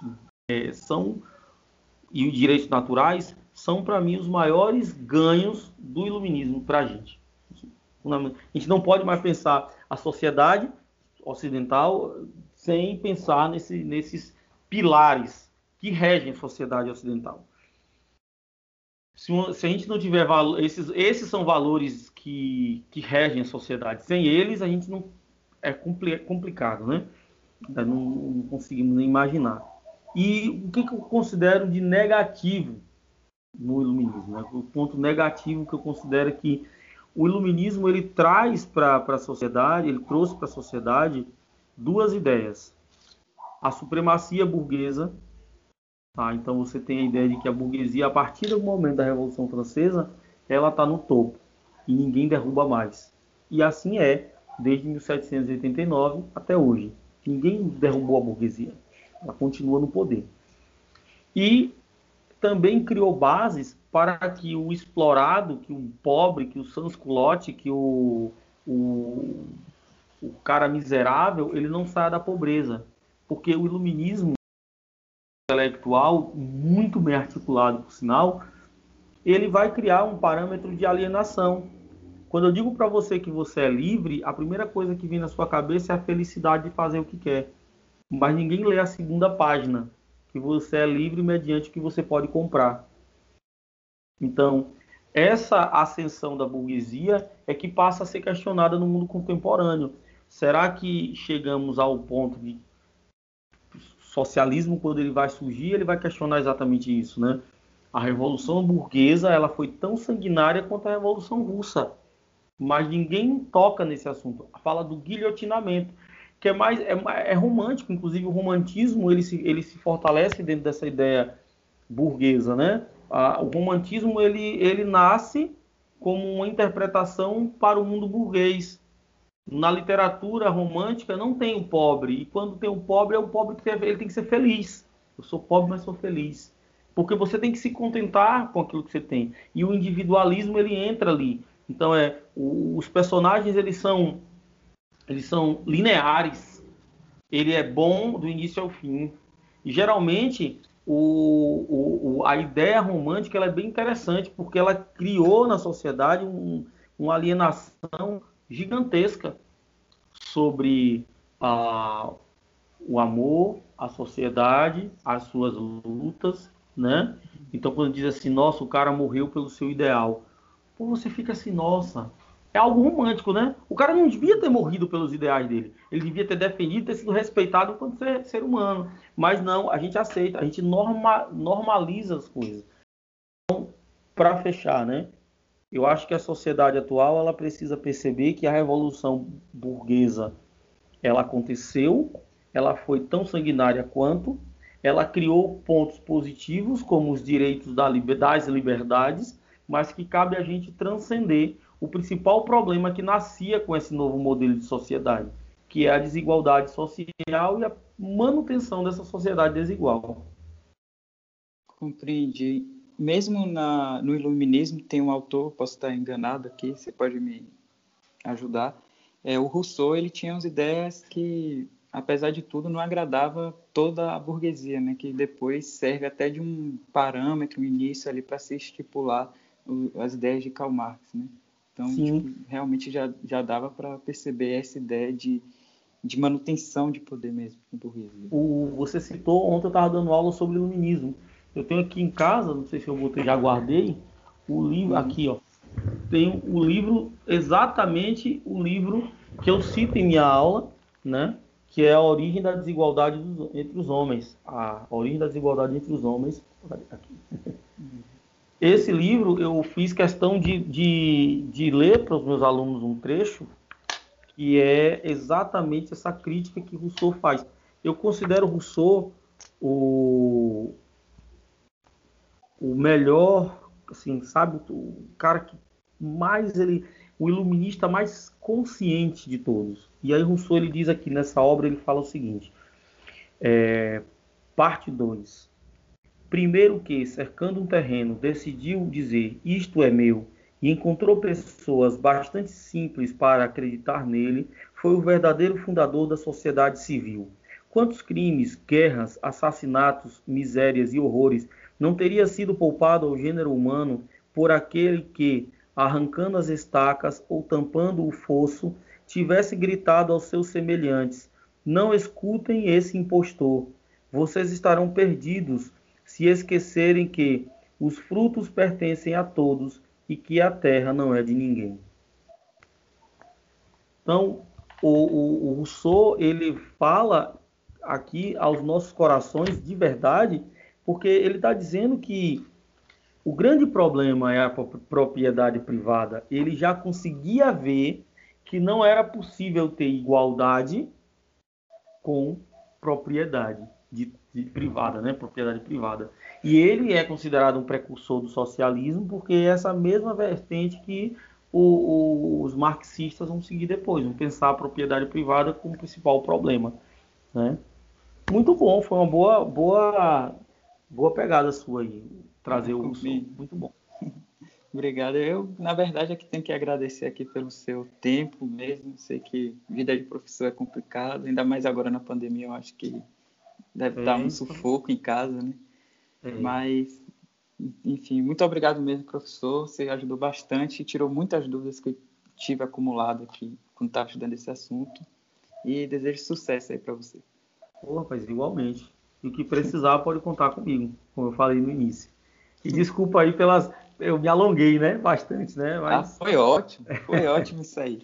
é, são e os direitos naturais são para mim os maiores ganhos do iluminismo para a gente. A gente não pode mais pensar a sociedade ocidental sem pensar nesse, nesses pilares que regem a sociedade ocidental se, se a gente não tiver valor, esses, esses são valores que, que regem a sociedade. Sem eles, a gente não é complicado, né? Não, não conseguimos nem imaginar. E o que, que, eu considero de negativo no iluminismo? Né? O ponto negativo que eu considero é que o iluminismo ele traz para a sociedade, ele trouxe para a sociedade duas ideias: a supremacia burguesa Tá? Então você tem a ideia de que a burguesia, a partir do momento da Revolução Francesa, ela está no topo e ninguém derruba mais. E assim é desde 1789 até hoje. Ninguém derrubou a burguesia. Ela continua no poder. E também criou bases para que o explorado, que o pobre, que o sans-culotte, que o, o, o cara miserável, ele não saia da pobreza. Porque o iluminismo intelectual, muito bem articulado, por sinal, ele vai criar um parâmetro de alienação. Quando eu digo para você que você é livre, a primeira coisa que vem na sua cabeça é a felicidade de fazer o que quer. Mas ninguém lê a segunda página, que você é livre mediante o que você pode comprar. Então, essa ascensão da burguesia é que passa a ser questionada no mundo contemporâneo. Será que chegamos ao ponto de socialismo, quando ele vai surgir, ele vai questionar exatamente isso, né? A revolução burguesa, ela foi tão sanguinária quanto a revolução russa, mas ninguém toca nesse assunto. Fala do guilhotinamento, que é mais é, é romântico, inclusive o romantismo ele se, ele se fortalece dentro dessa ideia burguesa, né? o romantismo ele ele nasce como uma interpretação para o mundo burguês, na literatura romântica não tem o pobre. E quando tem o pobre, é o pobre que ele tem que ser feliz. Eu sou pobre, mas sou feliz. Porque você tem que se contentar com aquilo que você tem. E o individualismo ele entra ali. Então é os personagens eles são eles são lineares. Ele é bom do início ao fim. E geralmente o, o, a ideia romântica ela é bem interessante porque ela criou na sociedade um, uma alienação gigantesca. sobre a, o amor, a sociedade, as suas lutas, né? Então, quando diz assim, nossa, o cara morreu pelo seu ideal, pô, você fica assim, nossa, é algo romântico, né? O cara não devia ter morrido pelos ideais dele. Ele devia ter defendido, ter sido respeitado enquanto ser, ser humano. Mas não, a gente aceita, a gente norma, normaliza as coisas. Então, para fechar, né? Eu acho que a sociedade atual ela precisa perceber que a revolução burguesa ela aconteceu, ela foi tão sanguinária quanto, ela criou pontos positivos como os direitos das liberdades, mas que cabe a gente transcender o principal problema que nascia com esse novo modelo de sociedade, que é a desigualdade social e a manutenção dessa sociedade desigual. Compreendi mesmo na, no iluminismo tem um autor, posso estar enganado aqui, você pode me ajudar. É, o Rousseau ele tinha umas ideias que, apesar de tudo, não agradava toda a burguesia, né? Que depois serve até de um parâmetro, um início ali para se estipular o, as ideias de Karl Marx, né? Então, tipo, realmente já, já dava para perceber essa ideia de, de manutenção de poder mesmo na burguesia. O, você citou, ontem eu estava dando aula sobre iluminismo. Eu tenho aqui em casa, não sei se eu botei, já guardei, o livro, aqui, ó. Tem o livro, exatamente o livro que eu cito em minha aula, né? Que é a origem da desigualdade dos, entre os homens. A origem da desigualdade entre os homens. Aqui. Esse livro eu fiz questão de, de, de ler para os meus alunos um trecho que é exatamente essa crítica que Rousseau faz. Eu considero Rousseau o, o melhor, assim, sabe, o cara que mais ele, o iluminista mais consciente de todos. E aí Rousseau ele diz aqui nessa obra, ele fala o seguinte, é, parte 2. Primeiro que, cercando um terreno, decidiu dizer isto é meu e encontrou pessoas bastante simples para acreditar nele, foi o verdadeiro fundador da sociedade civil. Quantos crimes, guerras, assassinatos, misérias e horrores não teria sido poupado ao gênero humano por aquele que, arrancando as estacas ou tampando o fosso, tivesse gritado aos seus semelhantes: Não escutem esse impostor. Vocês estarão perdidos se esquecerem que os frutos pertencem a todos e que a terra não é de ninguém. Então, o, o, o Rousseau ele fala aqui aos nossos corações de verdade porque ele está dizendo que o grande problema é a propriedade privada. Ele já conseguia ver que não era possível ter igualdade com propriedade de, de privada, né? Propriedade privada. E ele é considerado um precursor do socialismo porque é essa mesma vertente que o, o, os marxistas vão seguir depois, vão pensar a propriedade privada como principal problema, né? Muito bom, foi uma boa, boa Boa pegada sua aí, trazer o som. Muito bom. Obrigado. Eu, na verdade, aqui tenho que agradecer aqui pelo seu tempo mesmo. Sei que vida de professor é complicado, ainda mais agora na pandemia, eu acho que deve é, dar um sufoco em casa, né? É. Mas, enfim, muito obrigado mesmo, professor. Você ajudou bastante e tirou muitas dúvidas que eu tive acumulado aqui quando estava estudando esse assunto. E desejo sucesso aí para você. Pô, rapaz, igualmente. E que precisar pode contar comigo, como eu falei no início. E desculpa aí pelas. Eu me alonguei, né? Bastante, né? Mas... Ah, foi ótimo, foi ótimo isso aí.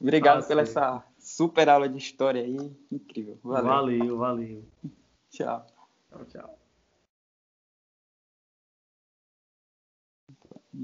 Obrigado ah, pela essa super aula de história aí. Incrível. Valeu, valeu. valeu. Tchau. Tchau, tchau.